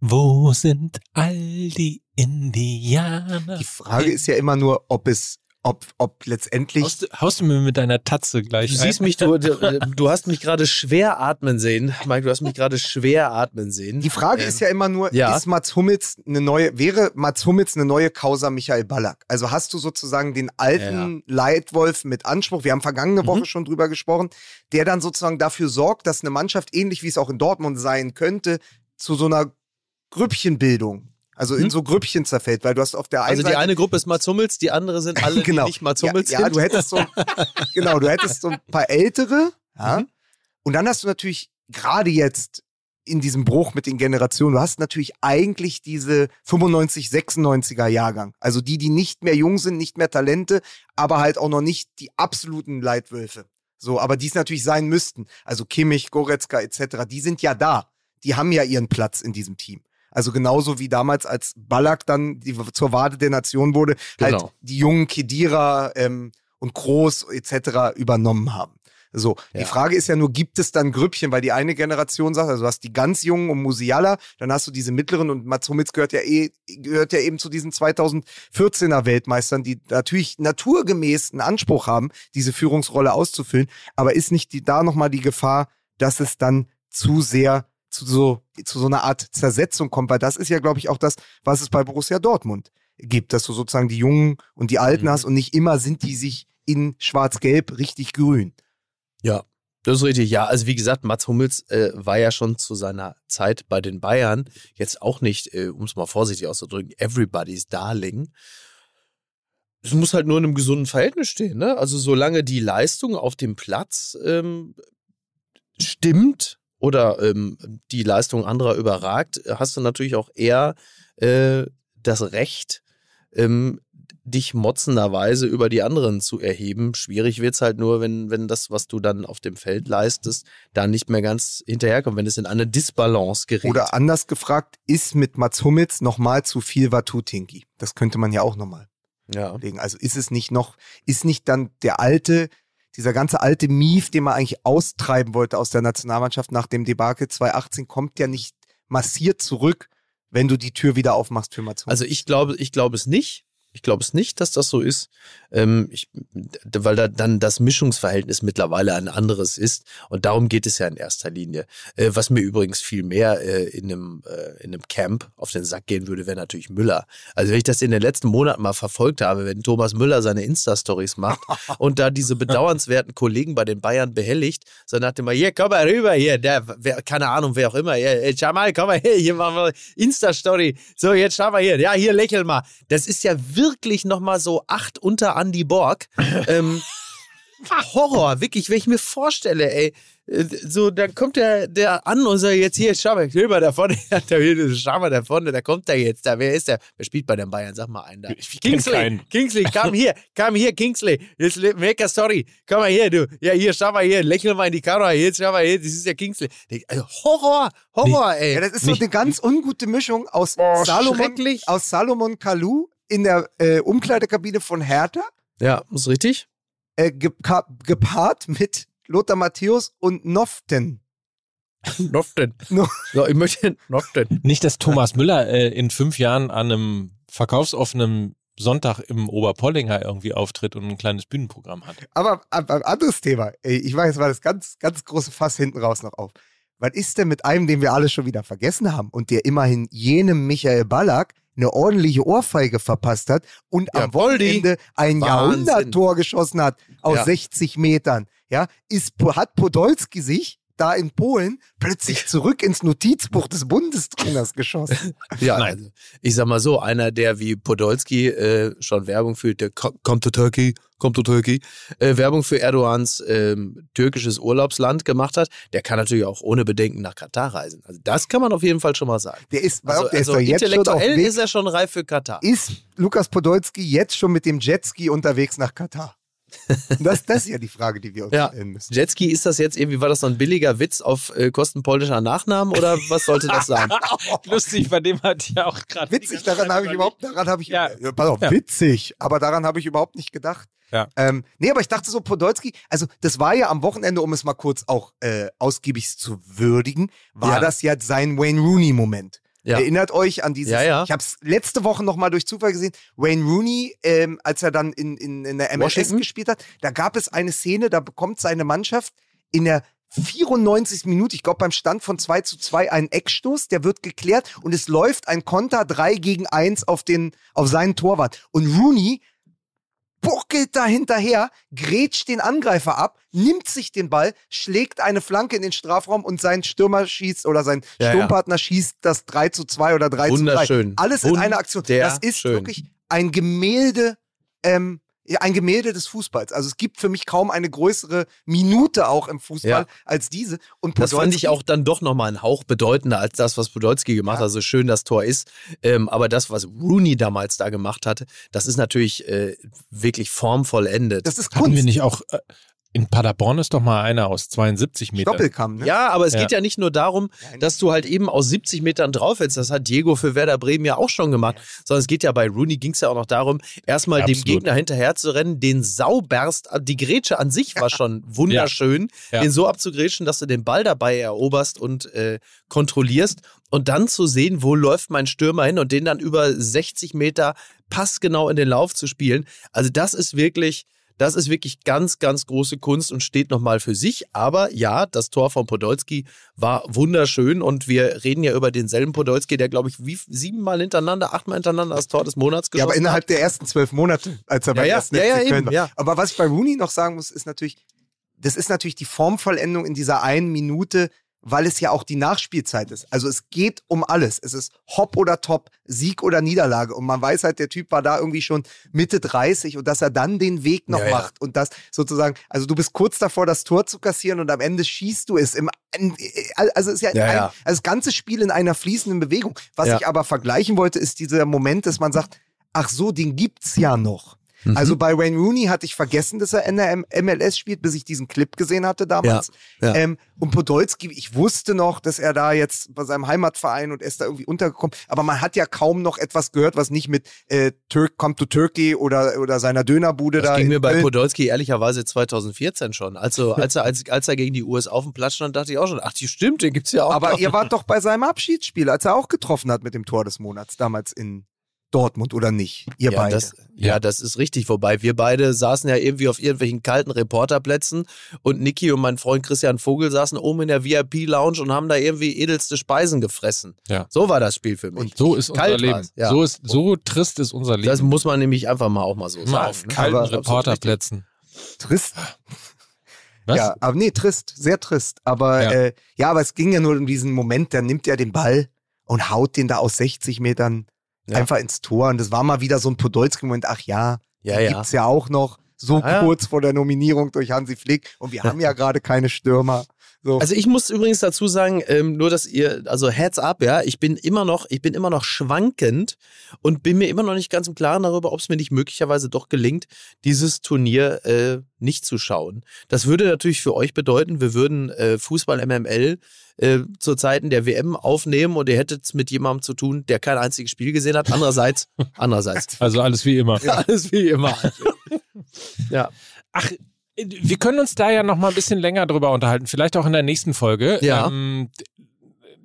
Speaker 2: Wo sind all die Indianer?
Speaker 1: Die Frage ist ja immer nur, ob es, ob, ob letztendlich.
Speaker 2: Haust, du- haust du mir mit deiner Tatze gleich
Speaker 3: Du
Speaker 2: ein?
Speaker 3: siehst mich, du, du, hast mich gerade schwer atmen sehen. Mike, du hast mich gerade schwer atmen sehen.
Speaker 1: Die Frage
Speaker 3: Ähm,
Speaker 1: ist ja immer nur,
Speaker 3: ja.
Speaker 1: ist Mats Hummels eine neue, wäre Mats Hummels eine neue Causa Michael Ballack? Also hast du sozusagen den alten Leitwolf mit Anspruch, wir haben vergangene
Speaker 3: Mhm.
Speaker 1: Woche schon drüber gesprochen, der dann sozusagen dafür sorgt, dass eine Mannschaft, ähnlich wie es auch in Dortmund sein könnte, zu so einer Grüppchenbildung, also in
Speaker 3: Mhm.
Speaker 1: so Grüppchen zerfällt, weil du hast auf der einen
Speaker 3: Also die
Speaker 1: Seite
Speaker 3: eine Gruppe ist Mats Hummels, die andere sind alle,
Speaker 1: Genau.
Speaker 3: die nicht Mats
Speaker 1: ja,
Speaker 3: Hummels
Speaker 1: ja,
Speaker 3: sind.
Speaker 1: du hättest so, genau, du hättest so ein paar ältere, ja,
Speaker 3: Mhm.
Speaker 1: und dann hast du natürlich gerade jetzt in diesem Bruch mit den Generationen, du hast natürlich eigentlich diese 95, 96er Jahrgang, also die, die nicht mehr jung sind, nicht mehr Talente, aber halt auch noch nicht die absoluten Leitwölfe. So, aber die es natürlich sein müssten. Also Kimmich, Goretzka etc., die sind ja da. Die haben ja ihren Platz in diesem Team. Also genauso wie damals, als Ballack dann die, zur Wade der Nation wurde, halt
Speaker 3: Genau.
Speaker 1: die jungen Kedira ähm, und Groß etc. übernommen haben. So, die
Speaker 3: Ja.
Speaker 1: Frage ist ja nur, gibt es dann Grüppchen, weil die eine Generation sagt, also du hast die ganz Jungen um Musiala, dann hast du diese mittleren und Mats Hummels gehört ja eh, gehört ja eben zu diesen 2014er Weltmeistern, die natürlich naturgemäß einen Anspruch haben, diese Führungsrolle auszufüllen, aber ist nicht die, da nochmal die Gefahr, dass es dann zu sehr zu so, zu so einer Art Zersetzung kommt, weil das ist ja, glaube ich, auch das, was es bei Borussia Dortmund gibt, dass du sozusagen die Jungen und die Alten
Speaker 3: Mhm.
Speaker 1: hast und nicht immer sind die sich in schwarz-gelb richtig grün.
Speaker 3: Ja, das ist richtig. Ja, also wie gesagt, Mats Hummels äh, war ja schon zu seiner Zeit bei den Bayern jetzt auch nicht, äh, um es mal vorsichtig auszudrücken, everybody's darling. Es muss halt nur in einem gesunden Verhältnis stehen. Ne? Also solange die Leistung auf dem Platz ähm, stimmt oder ähm, die Leistung anderer überragt, hast du natürlich auch eher äh, das Recht, ähm, dich motzenderweise über die anderen zu erheben. Schwierig wird's halt nur, wenn, wenn das, was du dann auf dem Feld leistest, da nicht mehr ganz hinterherkommt, wenn es in eine Disbalance gerät.
Speaker 1: Oder anders gefragt, ist mit Mats Hummels nochmal zu viel Watutinki? Das könnte man ja auch nochmal
Speaker 3: ja.
Speaker 1: legen. Also ist es nicht noch, ist nicht dann der alte, dieser ganze alte Mief, den man eigentlich austreiben wollte aus der Nationalmannschaft nach dem Debakel 2018, kommt ja nicht massiert zurück, wenn du die Tür wieder aufmachst für Hummels.
Speaker 3: Also ich glaube, ich glaube es nicht. Ich glaube es nicht, dass das so ist, ähm, ich, weil da dann das Mischungsverhältnis mittlerweile ein anderes ist. Und darum geht es ja in erster Linie. Äh, was mir übrigens viel mehr äh, in, einem, äh, in einem Camp auf den Sack gehen würde, wäre natürlich Müller. Also wenn ich das in den letzten Monaten mal verfolgt habe, wenn Thomas Müller seine Insta-Stories macht und da diese bedauernswerten Kollegen bei den Bayern behelligt, so nach dem Mal, hier, komm mal rüber, hier, der, wer, keine Ahnung, wer auch immer, hier, äh, schau mal, komm mal her, hier machen wir Insta-Story. So, jetzt schau mal hier, ja, hier lächel mal. Das ist ja wirklich nochmal so acht unter Andy Borg. ähm, Horror, wirklich, wenn ich mir vorstelle, ey, äh, so, dann kommt der, der an und sagt, jetzt hier, schau mal, schau mal da vorne, da, schau mal da vorne, da kommt der jetzt, da, wer ist der? Wer spielt bei den Bayern? Sag mal einen da.
Speaker 2: Ich
Speaker 3: Kingsley,
Speaker 2: keinen.
Speaker 3: Kingsley, komm hier, komm hier, Kingsley, jetzt make a story, komm mal hier, du, ja, hier, schau mal hier, lächel mal in die Kamera, jetzt schau mal hier, das ist ja Kingsley. Also, Horror, Horror, ey.
Speaker 1: Ja, das ist so eine ganz ungute Mischung aus
Speaker 3: Oh,
Speaker 1: Salomon, aus Salomon Kalou in der äh, Umkleidekabine von Hertha,
Speaker 3: Ja, ist richtig.
Speaker 1: äh, gepa gepaart mit Lothar Matthäus und Noften.
Speaker 3: Noften.
Speaker 1: No.
Speaker 3: So, ich möchte Noften.
Speaker 2: Nicht, dass Thomas Müller äh, in fünf Jahren an einem verkaufsoffenen Sonntag im Oberpollinger irgendwie auftritt und ein kleines Bühnenprogramm hat.
Speaker 1: Aber, aber anderes Thema. Ich weiß, war das ganz, ganz große Fass hinten raus noch auf. Was ist denn mit einem, den wir alle schon wieder vergessen haben und der immerhin jenem Michael Ballack eine ordentliche Ohrfeige verpasst hat und
Speaker 3: Ja,
Speaker 1: am. Wochenende ein. Jahrhunderttor geschossen hat aus
Speaker 3: Ja.
Speaker 1: 60 Metern? Ja, ist, hat Podolski sich da in Polen plötzlich zurück ins Notizbuch des Bundestrainers geschossen.
Speaker 3: Ja,
Speaker 2: Nein.
Speaker 3: also, ich sag mal so, einer, der wie Podolski äh, schon Werbung für der Come to Turkey, Come to Turkey, äh, Werbung für Erdogans ähm, türkisches Urlaubsland gemacht hat, der kann natürlich auch ohne Bedenken nach Katar reisen. Also das kann man auf jeden Fall schon mal sagen.
Speaker 1: Der ist,
Speaker 3: Also,
Speaker 1: der ist
Speaker 3: also intellektuell ist er schon reif für Katar.
Speaker 1: Ist Lukas Podolski jetzt schon mit dem Jetski unterwegs nach Katar? Das, das ist ja die Frage, die wir uns
Speaker 3: Ja.
Speaker 1: stellen müssen.
Speaker 3: Jetski, ist das jetzt irgendwie, war das so ein billiger Witz auf äh, Kosten polnischer Nachnamen oder was sollte das sein?
Speaker 2: Lustig, bei dem hat ja auch gerade.
Speaker 1: Witzig, daran habe ich überhaupt, daran habe ich,
Speaker 2: Ja.
Speaker 1: ja. pass auf,
Speaker 2: Ja.
Speaker 1: witzig, aber daran habe ich überhaupt nicht gedacht.
Speaker 2: Ja.
Speaker 1: Ähm, nee, aber ich dachte so, Podolski, also das war ja am Wochenende, um es mal kurz auch äh, ausgiebig zu würdigen, war
Speaker 3: Ja.
Speaker 1: das ja sein Wayne Rooney-Moment.
Speaker 3: Ja.
Speaker 1: Erinnert euch an dieses,
Speaker 3: Ja, ja.
Speaker 1: ich habe es letzte Woche nochmal durch Zufall gesehen, Wayne Rooney, ähm, als er dann in, in, in der MLS
Speaker 3: Washington?
Speaker 1: gespielt hat, da gab es eine Szene, da bekommt seine Mannschaft in der 94. Minute, ich glaube beim Stand von 2 zu 2 einen Eckstoß, der wird geklärt und es läuft ein Konter 3 gegen 1 auf, den, auf seinen Torwart. Und Rooney buckelt da hinterher, grätscht den Angreifer ab, nimmt sich den Ball, schlägt eine Flanke in den Strafraum und sein Stürmer schießt oder sein
Speaker 3: Ja, ja.
Speaker 1: Sturmpartner schießt das 3 zu 2 oder 3 zu 3.
Speaker 3: Wunderschön.
Speaker 1: Alles in einer Aktion. Das ist wirklich ein Gemälde, ähm, ja, ein Gemälde des Fußballs. Also es gibt für mich kaum eine größere Minute auch im Fußball
Speaker 3: Ja.
Speaker 1: als diese. Und
Speaker 3: Das fand
Speaker 1: Podolski-
Speaker 3: ich auch dann doch nochmal einen Hauch bedeutender als das, was Podolski gemacht hat. Also schön das Tor ist. Ähm, aber das, was Rooney damals da gemacht hatte, das ist natürlich äh, wirklich formvollendet.
Speaker 1: Das ist
Speaker 2: Hatten wir
Speaker 1: Kunst.
Speaker 2: nicht auch. Äh, in Paderborn ist doch mal einer aus 72 Metern.
Speaker 1: Doppelkamm, ne?
Speaker 3: ja, aber es
Speaker 2: Ja.
Speaker 3: geht ja nicht nur darum, dass du halt eben aus 70 Metern drauf hältst. Das hat Diego für Werder Bremen ja auch schon gemacht. Sondern es geht ja bei Rooney ging es ja auch noch darum, erstmal dem
Speaker 2: Absolut.
Speaker 3: Gegner hinterher zu rennen, den Sauberst, die Grätsche an sich war schon wunderschön,
Speaker 2: Ja.
Speaker 3: den so abzugrätschen, dass du den Ball dabei eroberst und äh, kontrollierst. Und dann zu sehen, wo läuft mein Stürmer hin und den dann über 60 Meter passgenau in den Lauf zu spielen. Also das ist wirklich, das ist wirklich ganz, ganz große Kunst und steht nochmal für sich. Aber ja, das Tor von Podolski war wunderschön und wir reden ja über denselben Podolski, der, glaube ich, wie siebenmal hintereinander, achtmal hintereinander das Tor des Monats
Speaker 1: Ja,
Speaker 3: geschossen
Speaker 1: aber
Speaker 3: hat.
Speaker 1: innerhalb der ersten zwölf Monate, als er
Speaker 3: Ja,
Speaker 1: beim
Speaker 3: ja,
Speaker 1: ersten
Speaker 3: ja, ja,
Speaker 1: Köln
Speaker 3: eben,
Speaker 1: war.
Speaker 3: ja.
Speaker 1: Aber was ich bei Rooney noch sagen muss, ist natürlich, das ist natürlich die Formvollendung in dieser einen Minute, weil es ja auch die Nachspielzeit ist. Also es geht um alles. Es ist Hopp oder Top, Sieg oder Niederlage. Und man weiß halt, der Typ war da irgendwie schon Mitte 30 und dass er dann den Weg noch
Speaker 3: Ja, ja.
Speaker 1: macht und das sozusagen, also du bist kurz davor, das Tor zu kassieren und am Ende schießt du es im, also es ist ja,
Speaker 3: Ja,
Speaker 1: ein,
Speaker 3: ja.
Speaker 1: also das ganze Spiel in einer fließenden Bewegung. Was
Speaker 3: Ja.
Speaker 1: ich aber vergleichen wollte, ist dieser Moment, dass man sagt, ach so, den gibt's ja noch.
Speaker 3: Mhm.
Speaker 1: Also bei Wayne Rooney hatte ich vergessen, dass er in der MLS spielt, bis ich diesen Clip gesehen hatte damals.
Speaker 3: Ja, ja.
Speaker 1: Ähm, und Podolski, ich wusste noch, dass er da jetzt bei seinem Heimatverein und er ist da irgendwie untergekommen, aber man hat ja kaum noch etwas gehört, was nicht mit äh, Turk Come to Turkey oder, oder seiner Dönerbude
Speaker 3: Das
Speaker 1: da
Speaker 3: ging
Speaker 1: in
Speaker 3: mir bei
Speaker 1: Köln.
Speaker 3: Podolski ehrlicherweise 2014 schon. Also, als er, als, als er gegen die US auf dem Platz stand, dachte ich auch schon, ach, die stimmt, den gibt's ja auch.
Speaker 1: Aber
Speaker 3: noch.
Speaker 1: ihr wart doch bei seinem Abschiedsspiel, als er auch getroffen hat mit dem Tor des Monats, damals in Dortmund oder nicht? Ihr
Speaker 3: ja,
Speaker 1: beide.
Speaker 3: Das, ja, das ist richtig. Wobei wir beide saßen ja irgendwie auf irgendwelchen kalten Reporterplätzen und Niki und mein Freund Christian Vogel saßen oben in der VIP-Lounge und haben da irgendwie edelste Speisen gefressen.
Speaker 2: Ja.
Speaker 3: So war das Spiel für mich.
Speaker 2: Und so ist unser
Speaker 3: Kalt
Speaker 2: Leben.
Speaker 3: ja.
Speaker 2: So, ist, so trist ist unser Leben.
Speaker 3: das muss man nämlich einfach mal auch mal so
Speaker 2: Mal
Speaker 3: sagen.
Speaker 2: auf
Speaker 3: ne?
Speaker 2: kalten
Speaker 3: Aber
Speaker 2: Reporterplätzen.
Speaker 1: Trist.
Speaker 2: Was?
Speaker 1: Ja, aber nee, trist, sehr trist. Aber
Speaker 2: Ja.
Speaker 1: ja. Äh, ja, aber es ging ja nur um diesen Moment, der nimmt ja den Ball und haut den da aus 60 Metern
Speaker 3: Ja.
Speaker 1: einfach ins Tor. Und das war mal wieder so ein Podolski-Moment, ach ja,
Speaker 3: Ja, ja.
Speaker 1: gibt's ja auch noch so
Speaker 3: ja.
Speaker 1: kurz vor der Nominierung durch Hansi Flick. Und wir haben ja gerade keine Stürmer. So.
Speaker 3: Also ich muss übrigens dazu sagen, ähm, nur dass ihr, also Heads up, ja, ich bin immer noch, ich bin immer noch schwankend und bin mir immer noch nicht ganz im Klaren darüber, ob es mir nicht möglicherweise doch gelingt, dieses Turnier äh, nicht zu schauen. Das würde natürlich für euch bedeuten, wir würden äh, Fußball MML äh, zu Zeiten der WM aufnehmen und ihr hättet es mit jemandem zu tun, der kein einziges Spiel gesehen hat. Andererseits, andererseits.
Speaker 2: Also alles wie immer.
Speaker 3: Alles wie immer. ja.
Speaker 2: Ach, wir können uns da ja noch mal ein bisschen länger drüber unterhalten, vielleicht auch in der nächsten Folge.
Speaker 3: Ja.
Speaker 2: Ähm,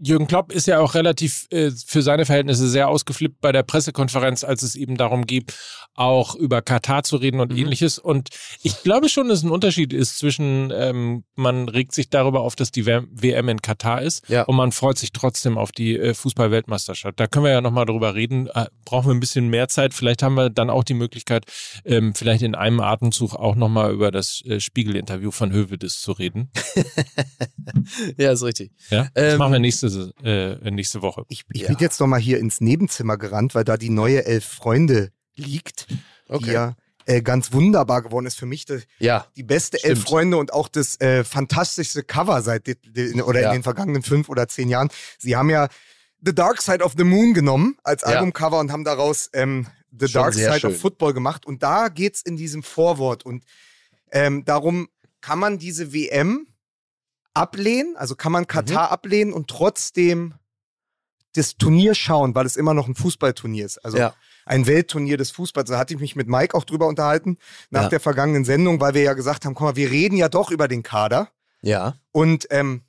Speaker 2: Jürgen Klopp ist ja auch relativ äh, für seine Verhältnisse sehr ausgeflippt bei der Pressekonferenz, als es eben darum geht, auch über Katar zu reden und
Speaker 3: Mhm.
Speaker 2: ähnliches. Und ich glaube schon, dass ein Unterschied ist zwischen, ähm, man regt sich darüber auf, dass die WM in Katar ist
Speaker 3: Ja.
Speaker 2: und man freut sich trotzdem auf die äh, Fußball-Weltmeisterschaft. Da können wir ja nochmal drüber reden. Äh, brauchen wir ein bisschen mehr Zeit. Vielleicht haben wir dann auch die Möglichkeit, ähm, vielleicht in einem Atemzug auch nochmal über das äh, Spiegel-Interview von Hövedes zu reden.
Speaker 3: ja, ist richtig.
Speaker 2: Ja? Das
Speaker 3: Ähm,
Speaker 2: machen wir nächste, äh, nächste Woche.
Speaker 1: ich ich
Speaker 3: ja.
Speaker 1: bin jetzt noch mal hier ins Nebenzimmer gerannt, weil da die neue Elf Freunde liegt, die
Speaker 3: Okay.
Speaker 1: ja äh, ganz wunderbar geworden ist. Für mich das,
Speaker 3: Ja.
Speaker 1: die beste Elf
Speaker 3: Stimmt.
Speaker 1: Freunde und auch das äh, fantastischste Cover seit de, de, oder
Speaker 3: Ja.
Speaker 1: in den vergangenen fünf oder zehn Jahren. Sie haben ja The Dark Side of the Moon genommen als
Speaker 3: Ja.
Speaker 1: Albumcover und haben daraus ähm, The
Speaker 3: Schon
Speaker 1: Dark Side
Speaker 3: schön.
Speaker 1: of Football gemacht. Und da geht's in diesem Vorwort und ähm, darum kann man diese WM ablehnen, also kann man Katar ablehnen und trotzdem das Turnier schauen, weil es immer noch ein Fußballturnier ist. Also
Speaker 3: Ja.
Speaker 1: ein Weltturnier des Fußballs. Da hatte ich mich mit Mike auch drüber unterhalten nach
Speaker 3: Ja.
Speaker 1: der vergangenen Sendung, weil wir ja gesagt haben, guck mal, wir reden ja doch über den Kader.
Speaker 3: Ja.
Speaker 1: Und ähm,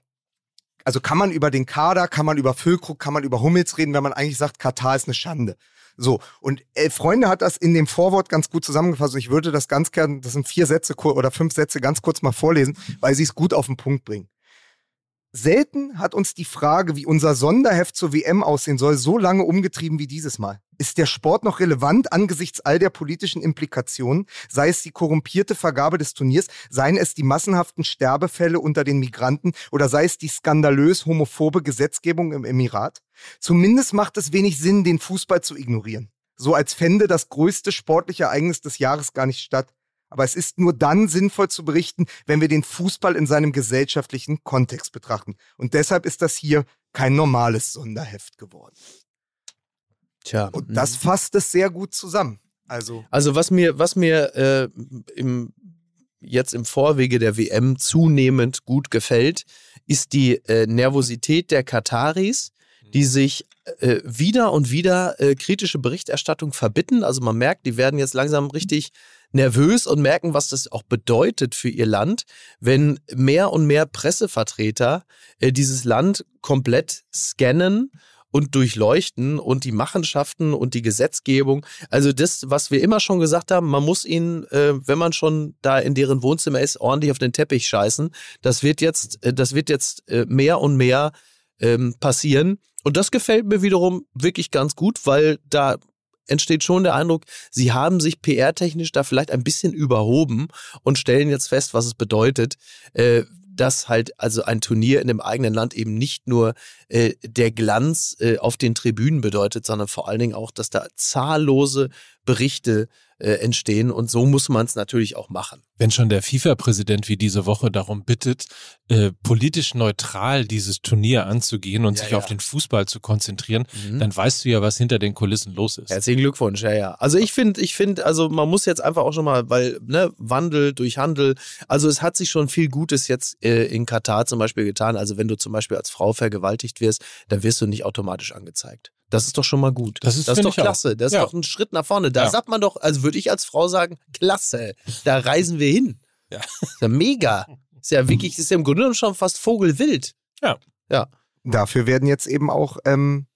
Speaker 1: also kann man über den Kader, kann man über Füllkrug, kann man über Hummels reden, wenn man eigentlich sagt, Katar ist eine Schande. So, und äh, Freunde hat das in dem Vorwort ganz gut zusammengefasst. Und ich würde das ganz gern, das sind vier Sätze oder fünf Sätze, ganz kurz mal vorlesen, weil sie es gut auf den Punkt bringen. Selten hat uns die Frage, wie unser Sonderheft zur WM aussehen soll, so lange umgetrieben wie dieses Mal. Ist der Sport noch relevant angesichts all der politischen Implikationen, sei es die korrumpierte Vergabe des Turniers, seien es die massenhaften Sterbefälle unter den Migranten oder sei es die skandalös homophobe Gesetzgebung im Emirat? Zumindest macht es wenig Sinn, den Fußball zu ignorieren. So als fände das größte sportliche Ereignis des Jahres gar nicht statt. Aber es ist nur dann sinnvoll zu berichten, wenn wir den Fußball in seinem gesellschaftlichen Kontext betrachten. Und deshalb ist das hier kein normales Sonderheft geworden.
Speaker 3: Tja.
Speaker 1: Und das fasst es sehr gut zusammen. Also,
Speaker 3: Also was mir, was mir äh, im, jetzt im Vorwege der WM zunehmend gut gefällt, ist die äh, Nervosität der Kataris, die sich äh, wieder und wieder äh, kritische Berichterstattung verbitten. Also man merkt, die werden jetzt langsam richtig nervös und merken, was das auch bedeutet für ihr Land, wenn mehr und mehr Pressevertreter äh, dieses Land komplett scannen und durchleuchten und die Machenschaften und die Gesetzgebung. Also das, was wir immer schon gesagt haben, man muss ihnen, äh, wenn man schon da in deren Wohnzimmer ist, ordentlich auf den Teppich scheißen. Das wird jetzt, äh, das wird jetzt mehr und mehr ähm, passieren. Und das gefällt mir wiederum wirklich ganz gut, weil da entsteht schon der Eindruck, sie haben sich PR-technisch da vielleicht ein bisschen überhoben und stellen jetzt fest, was es bedeutet, äh, dass halt also ein Turnier in dem eigenen Land eben nicht nur äh, der Glanz äh, auf den Tribünen bedeutet, sondern vor allen Dingen auch, dass da zahllose Berichte äh, entstehen und so muss man es natürlich auch machen.
Speaker 2: Wenn schon der FIFA-Präsident wie diese Woche darum bittet, äh, politisch neutral dieses Turnier anzugehen und
Speaker 3: Ja,
Speaker 2: sich
Speaker 3: ja.
Speaker 2: auf den Fußball zu konzentrieren,
Speaker 3: Mhm.
Speaker 2: dann weißt du ja, was hinter den Kulissen los ist.
Speaker 3: Herzlichen Glückwunsch, ja, ja. Also ich finde, ich finde, also man muss jetzt einfach auch schon mal, weil, ne, Wandel durch Handel, also es hat sich schon viel Gutes jetzt äh, in Katar zum Beispiel getan. Also wenn du zum Beispiel als Frau vergewaltigt wirst, dann wirst du nicht automatisch angezeigt. Das ist doch schon mal gut.
Speaker 2: Das ist,
Speaker 3: das ist doch
Speaker 2: ich auch.
Speaker 3: klasse. Das ist
Speaker 2: Ja.
Speaker 3: doch ein Schritt nach vorne. Da
Speaker 2: Ja.
Speaker 3: sagt man doch, also würde ich als Frau sagen, klasse, da reisen wir hin.
Speaker 2: Ja.
Speaker 3: Ist ja mega. Ist ja wirklich, ist ja im Grunde genommen schon fast Vogelwild.
Speaker 1: dafür werden jetzt eben auch ähm,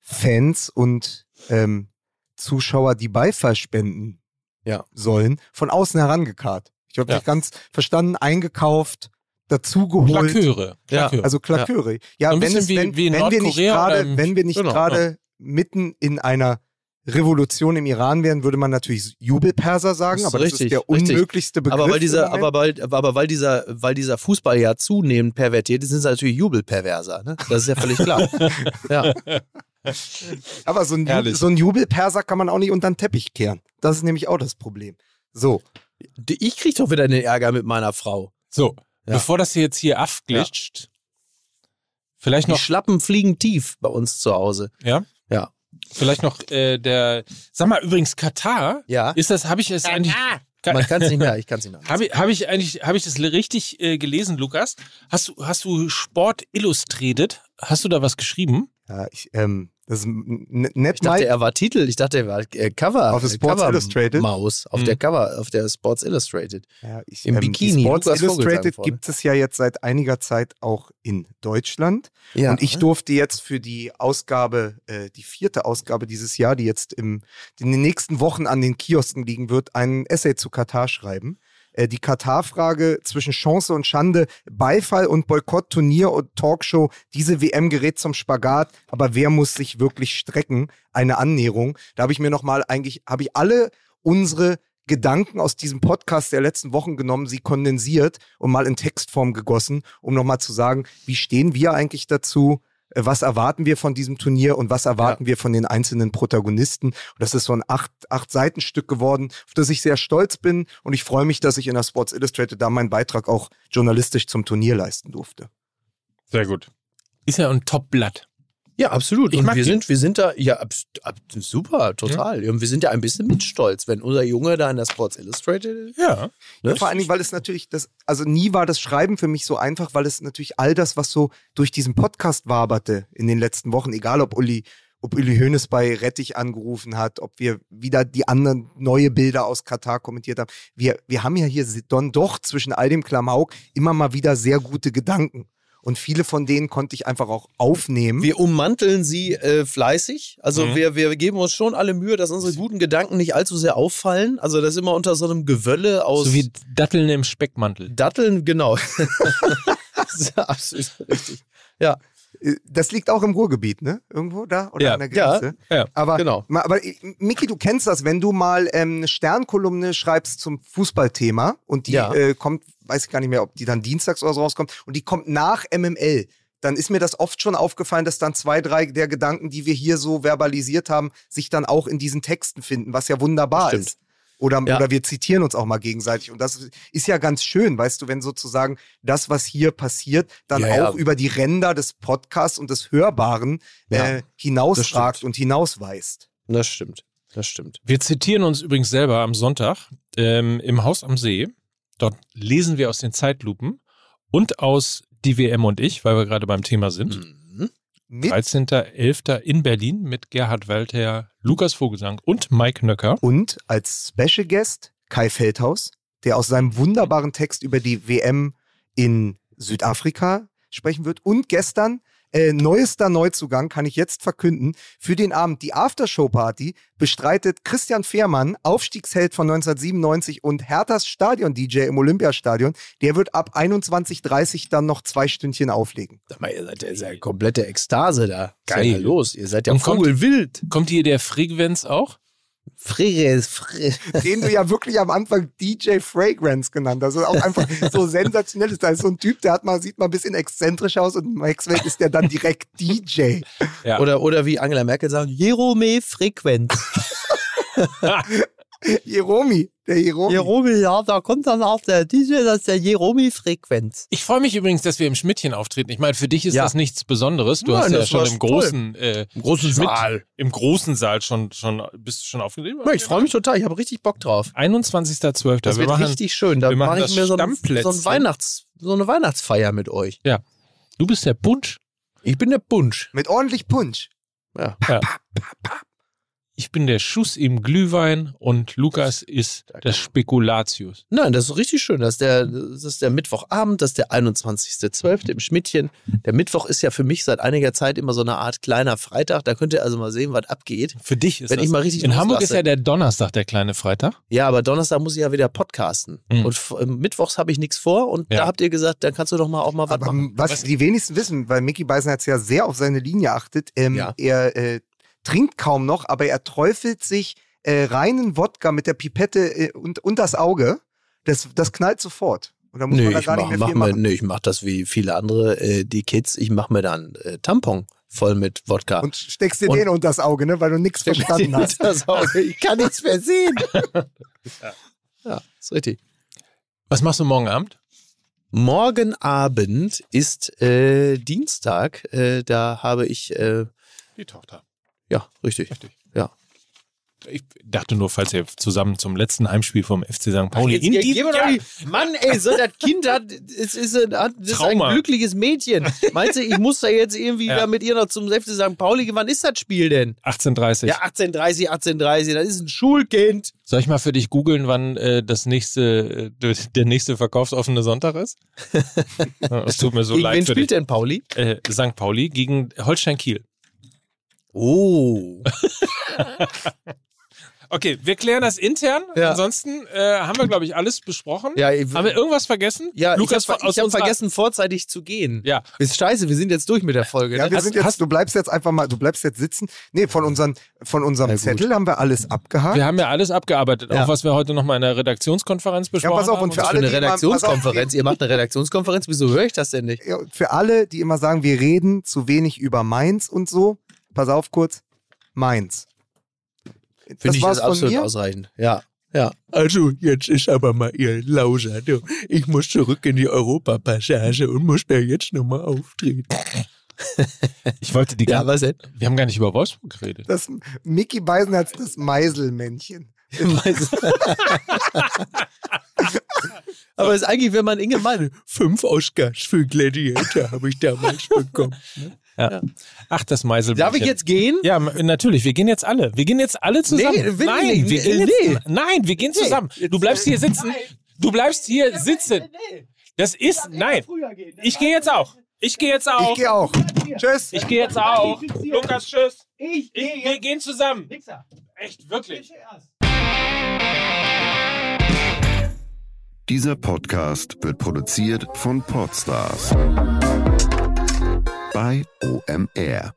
Speaker 1: Fans und ähm, Zuschauer, die Beifall spenden
Speaker 3: Ja.
Speaker 1: sollen, von außen herangekarrt. Ich habe
Speaker 2: Ja.
Speaker 1: nicht ganz verstanden, eingekauft, dazugeholt.
Speaker 2: Klaköre.
Speaker 3: Ja.
Speaker 1: Also Klaköre. Ja,
Speaker 2: ein
Speaker 1: wenn, es,
Speaker 2: wie-
Speaker 1: wenn,
Speaker 2: wie
Speaker 1: wenn wir nicht gerade, wenn wir nicht
Speaker 3: Genau,
Speaker 1: gerade mitten in einer Revolution im Iran wären, würde man natürlich Jubelperser sagen,
Speaker 3: Das
Speaker 1: aber das
Speaker 3: richtig,
Speaker 1: ist der
Speaker 3: richtig.
Speaker 1: unmöglichste Begriff.
Speaker 3: Aber weil dieser, aber weil, aber weil dieser, weil dieser Fußball ja zunehmend pervertiert ist, sind sie natürlich Jubelperverser. Ne? Das ist ja völlig klar. ja.
Speaker 1: Aber so ein, Ju-
Speaker 2: Herrlich.
Speaker 1: so ein Jubelperser kann man auch nicht unter den Teppich kehren. Das ist nämlich auch das Problem. So,
Speaker 3: Ich krieg doch wieder den Ärger mit meiner Frau.
Speaker 2: So,
Speaker 3: Ja.
Speaker 2: bevor das hier jetzt hier abglitscht, vielleicht
Speaker 3: Die
Speaker 2: noch,
Speaker 3: Schlappen fliegen tief bei uns zu Hause.
Speaker 2: ja?
Speaker 3: Ja.
Speaker 2: Vielleicht noch äh, der, sag mal übrigens Katar,
Speaker 3: Ja.
Speaker 2: ist das, habe ich es eigentlich,
Speaker 3: Man kann es nicht mehr. Ich kann es nicht mehr.
Speaker 2: habe ich, hab ich eigentlich, habe ich das richtig äh, gelesen, Lukas? Hast du, hast du Sport Illustrated? Hast du da was geschrieben?
Speaker 1: Ja, ich, ähm, das ist nett
Speaker 3: Ich dachte, er war Titel. Ich dachte, er war äh, Cover.
Speaker 1: Auf der
Speaker 3: äh,
Speaker 1: Sports
Speaker 3: Cover
Speaker 1: Illustrated?
Speaker 3: Maus. Auf
Speaker 2: Mhm.
Speaker 3: der Cover, auf der Sports Illustrated.
Speaker 1: Ja, ich,
Speaker 3: Im
Speaker 1: ähm,
Speaker 3: Bikini,
Speaker 1: Sports Illustrated gibt es ja jetzt seit einiger Zeit auch in Deutschland.
Speaker 3: Ja.
Speaker 1: Und ich durfte jetzt für die Ausgabe, äh, die vierte Ausgabe dieses Jahr, die jetzt im, in den nächsten Wochen an den Kiosken liegen wird, ein Essay zu Katar schreiben. Äh, die Katar-Frage zwischen Chance und Schande, Beifall und Boykott, Turnier und Talkshow, diese WM gerät zum Spagat, aber wer muss sich wirklich strecken? Eine Annäherung. Da habe ich mir nochmal eigentlich, habe ich alle unsere Gedanken aus diesem Podcast der letzten Wochen genommen, sie kondensiert und mal in Textform gegossen, um nochmal zu sagen, wie stehen wir eigentlich dazu? Was erwarten wir von diesem Turnier und was erwarten wir von den einzelnen Protagonisten? Und das ist so ein acht, acht Seitenstück geworden, auf das ich sehr stolz bin und ich freue mich, dass ich in der Sports Illustrated da meinen Beitrag auch journalistisch zum Turnier leisten durfte.
Speaker 2: Sehr gut. Ist ja ein Top-Blatt.
Speaker 3: Ja, absolut.
Speaker 2: Ich
Speaker 3: und wir
Speaker 2: die.
Speaker 3: sind, wir sind da, ja, ab, ab, super, total. Und wir sind ja ein bisschen mitstolz, wenn unser Junge da in der Sports Illustrated ist.
Speaker 2: Ja.
Speaker 3: Ne?
Speaker 1: Vor allen Dingen, weil es natürlich das, also nie war das Schreiben für mich so einfach, weil es natürlich all das, was so durch diesen Podcast waberte in den letzten Wochen, egal ob Uli, ob Uli Hoeneß bei Rettich angerufen hat, ob wir wieder die anderen neue Bilder aus Katar kommentiert haben. Wir, wir haben ja hier dann doch zwischen all dem Klamauk immer mal wieder sehr gute Gedanken. Und viele von denen konnte ich einfach auch aufnehmen.
Speaker 3: Wir ummanteln sie äh, fleißig. Also
Speaker 2: Mhm.
Speaker 3: wir, wir geben uns schon alle Mühe, dass unsere guten Gedanken nicht allzu sehr auffallen. Also das ist immer unter so einem Gewölle aus
Speaker 2: So wie Datteln im Speckmantel.
Speaker 3: Datteln, genau. das ist absolut richtig. Ja,
Speaker 1: Äh, Das liegt auch im Ruhrgebiet, ne? Irgendwo da? Oder
Speaker 2: Ja,
Speaker 1: an der
Speaker 3: ja,
Speaker 1: Grenze?
Speaker 2: ja,
Speaker 1: aber,
Speaker 3: genau.
Speaker 1: aber äh, Miki, du kennst das, wenn du mal ähm, eine Sternkolumne schreibst zum Fußballthema und die
Speaker 3: Ja.
Speaker 1: äh, kommt, weiß ich gar nicht mehr, ob die dann dienstags oder so rauskommt und die kommt nach MML. Dann ist mir das oft schon aufgefallen, dass dann zwei, drei der Gedanken, die wir hier so verbalisiert haben, sich dann auch in diesen Texten finden, was ja wunderbar
Speaker 3: Stimmt.
Speaker 1: ist. Oder,
Speaker 3: Ja.
Speaker 1: oder wir zitieren uns auch mal gegenseitig. Und das ist ja ganz schön, weißt du, wenn sozusagen das, was hier passiert, dann
Speaker 3: Ja, ja.
Speaker 1: auch über die Ränder des Podcasts und des Hörbaren
Speaker 3: Ja,
Speaker 1: äh, hinausragt und hinausweist.
Speaker 3: das stimmt. Das stimmt.
Speaker 2: Wir zitieren uns übrigens selber am Sonntag ähm, im Haus am See. Dort lesen wir aus den Zeitlupen und aus Die WM und ich, weil wir gerade beim Thema sind.
Speaker 3: Mhm.
Speaker 1: Mit
Speaker 2: 13.11. in Berlin mit Gerhard Welter, Lukas Vogelsang und Mike Nöcker.
Speaker 1: und als Special Guest Kai Feldhaus, der aus seinem wunderbaren Text über die WM in Südafrika sprechen wird. Und gestern äh, neuester Neuzugang, kann ich jetzt verkünden, für den Abend die Aftershow-Party bestreitet Christian Fehrmann, Aufstiegsheld von 1997 und Herthas Stadion-DJ im Olympiastadion. Der wird ab 21.30 dann noch zwei Stündchen auflegen.
Speaker 3: Sag mal, ihr seid ja, ist ja komplette Ekstase da. Was
Speaker 2: Geil.
Speaker 3: ist da los? Ihr seid ja
Speaker 2: Und kommt-
Speaker 3: vogelwild.
Speaker 2: Kommt hier der Frequenz auch?
Speaker 3: Frere, frere.
Speaker 1: den du ja wirklich am Anfang DJ Fragrance genannt hast. Das ist auch einfach so sensationell ist. Da ist so ein Typ, der hat mal, sieht mal ein bisschen exzentrisch aus und Maxwell ist der dann direkt DJ.
Speaker 2: Ja.
Speaker 3: Oder, oder wie Angela Merkel sagt, Jerome Frequenz.
Speaker 1: Jeromi, der Jeromi.
Speaker 6: Jeromi, ja, da kommt dann auch der DJ, das ist der Jeromi-Frequenz.
Speaker 2: Ich freue mich übrigens, dass wir im Schmidtchen auftreten. Ich meine, für dich ist
Speaker 3: Ja.
Speaker 2: das nichts Besonderes. Du
Speaker 3: Nein,
Speaker 2: hast ja schon im großen, äh,
Speaker 3: Im großen
Speaker 2: Schmidt,
Speaker 3: Saal.
Speaker 2: im großen Saal schon, schon bist du schon aufgetreten.
Speaker 3: Ja, ich freue mich total. Ich habe richtig Bock drauf.
Speaker 2: 21.12.
Speaker 3: Das
Speaker 2: wir
Speaker 3: wird
Speaker 2: machen,
Speaker 3: richtig schön. Da
Speaker 2: wir machen
Speaker 3: mache ich
Speaker 2: das
Speaker 3: mir so, ein, so, ein Weihnachts, so eine Weihnachtsfeier mit euch.
Speaker 2: Du bist der Punsch.
Speaker 3: Ich bin der Bunsch.
Speaker 1: Mit ordentlich Punch.
Speaker 3: Ja.
Speaker 2: Ja. Ich bin der Schuss im Glühwein und Lukas ist das Spekulatius.
Speaker 3: Nein, das ist richtig schön. Das ist der, das ist der Mittwochabend, das ist der 21.12. im Schmidtchen. Der Mittwoch ist ja für mich seit einiger Zeit immer so eine Art kleiner Freitag. Da könnt ihr also mal sehen, was abgeht.
Speaker 2: Für dich ist
Speaker 3: Wenn
Speaker 2: das.
Speaker 3: ich mal richtig
Speaker 2: In Hamburg ist ja der Donnerstag der kleine Freitag.
Speaker 3: Ja, aber Donnerstag muss ich ja wieder podcasten.
Speaker 2: Mhm.
Speaker 3: Und ähm, Mittwochs habe ich nichts vor. Und
Speaker 2: Ja.
Speaker 3: da habt ihr gesagt, dann kannst du doch mal auch mal was machen.
Speaker 1: was, die wenigsten wissen, weil Mickey Beisenherz ja sehr auf seine Linie achtet, ähm,
Speaker 3: Ja.
Speaker 1: er äh, trinkt kaum noch, aber er träufelt sich äh, reinen Wodka mit der Pipette äh, und, und das Auge. Das, das knallt sofort. Und da muss
Speaker 3: Nö,
Speaker 1: man da
Speaker 3: ich
Speaker 1: gar
Speaker 3: mach,
Speaker 1: nicht mehr
Speaker 3: mach
Speaker 1: viel
Speaker 3: mir,
Speaker 1: machen.
Speaker 3: nö, ich mach das wie viele andere, äh, die Kids. Ich mache mir dann äh, Tampon voll mit Wodka.
Speaker 1: Und steckst dir
Speaker 3: Und-
Speaker 1: den unter das Auge, ne, weil du nichts verstanden hast.
Speaker 3: Das Auge. Ich kann nichts mehr sehen. ja, ist richtig.
Speaker 2: Was machst du morgen Abend?
Speaker 3: Morgen Abend ist äh, Dienstag. Äh, da habe ich, äh,
Speaker 2: Die Tochter.
Speaker 3: Ja, richtig.
Speaker 2: Richtig.
Speaker 3: Ja.
Speaker 2: Ich dachte nur, falls ihr zusammen zum letzten Heimspiel vom FC St. Pauli
Speaker 3: Jetzt,
Speaker 2: in diesem Jahr-
Speaker 3: die- Mann, ey, so das Kind hat, es ist, ein, hat, das ist ein glückliches Mädchen. Meinst du, ich muss da jetzt irgendwie
Speaker 2: Ja.
Speaker 3: mit ihr noch zum FC St. Pauli gehen? Wann ist das Spiel denn?
Speaker 2: 18.30
Speaker 3: Ja, 1830, 1830, das ist ein Schulkind.
Speaker 2: Soll ich mal für dich googeln, wann äh, das nächste, äh, der nächste verkaufsoffene Sonntag ist? Es tut mir so
Speaker 3: Gegen
Speaker 2: leid
Speaker 3: wen
Speaker 2: für dich.
Speaker 3: spielt denn Pauli?
Speaker 2: Äh, St. Pauli gegen Holstein Kiel.
Speaker 3: Oh.
Speaker 2: Okay, wir klären das intern.
Speaker 3: Ja.
Speaker 2: Ansonsten äh, haben wir, glaube ich, alles besprochen.
Speaker 3: Ja, ich,
Speaker 2: Haben wir irgendwas vergessen?
Speaker 3: ja
Speaker 2: Lukas
Speaker 3: ich habe hab vergessen, vorzeitig zu gehen.
Speaker 2: Ja,
Speaker 3: Ist scheiße, wir sind jetzt durch mit der Folge.
Speaker 1: Ja,
Speaker 3: ne?
Speaker 1: wir
Speaker 2: Hast-
Speaker 1: sind jetzt,
Speaker 2: hast-
Speaker 1: du bleibst jetzt einfach mal, du bleibst jetzt sitzen. Nee, von, unseren, von unserem. Zettel haben wir alles abgehakt.
Speaker 2: wir haben ja alles abgearbeitet,
Speaker 3: Ja.
Speaker 2: auch was wir heute nochmal in der Redaktionskonferenz besprochen
Speaker 1: pass auf,
Speaker 2: haben.
Speaker 1: und für
Speaker 3: für
Speaker 1: alle,
Speaker 3: eine Redaktionskonferenz. Ihr macht eine Redaktionskonferenz, wieso höre ich das denn nicht?
Speaker 1: Ja, für alle, die immer sagen, wir reden zu wenig über Mainz und so, pass auf kurz, Mainz.
Speaker 3: Finde ich das absolut
Speaker 1: mir.
Speaker 3: ausreichend. Ja. Ja. Also, jetzt ist aber mal ihr Lauser. Du. Ich muss zurück in die Europapassage und muss da jetzt nochmal auftreten.
Speaker 2: Ich wollte die
Speaker 3: Ja, was denn?
Speaker 2: wir haben gar nicht über Wolfsburg geredet.
Speaker 1: Das Mickey Beisenherz, das Meiselmännchen.
Speaker 3: aber es ist eigentlich, wenn man Inge meine, fünf Oscars für Gladiator habe ich damals bekommen.
Speaker 2: Ach, das Meisel.
Speaker 3: Darf ich jetzt gehen?
Speaker 2: Ja, natürlich. Wir gehen jetzt alle. Wir gehen jetzt alle zusammen.
Speaker 3: Nee, will ich
Speaker 2: nein,
Speaker 3: nicht.
Speaker 2: wir gehen
Speaker 3: Nee,
Speaker 2: jetzt, nein, wir gehen zusammen. Du bleibst hier sitzen. Du bleibst hier sitzen. Das ist, nein. Ich gehe jetzt auch. Ich gehe jetzt
Speaker 1: Ich
Speaker 2: auch.
Speaker 1: gehe auch. Tschüss.
Speaker 2: Ich gehe jetzt auch. Lukas, tschüss. Ich, wir gehen zusammen. Echt, wirklich.
Speaker 8: Dieser Podcast wird produziert von Podstars bei OMR.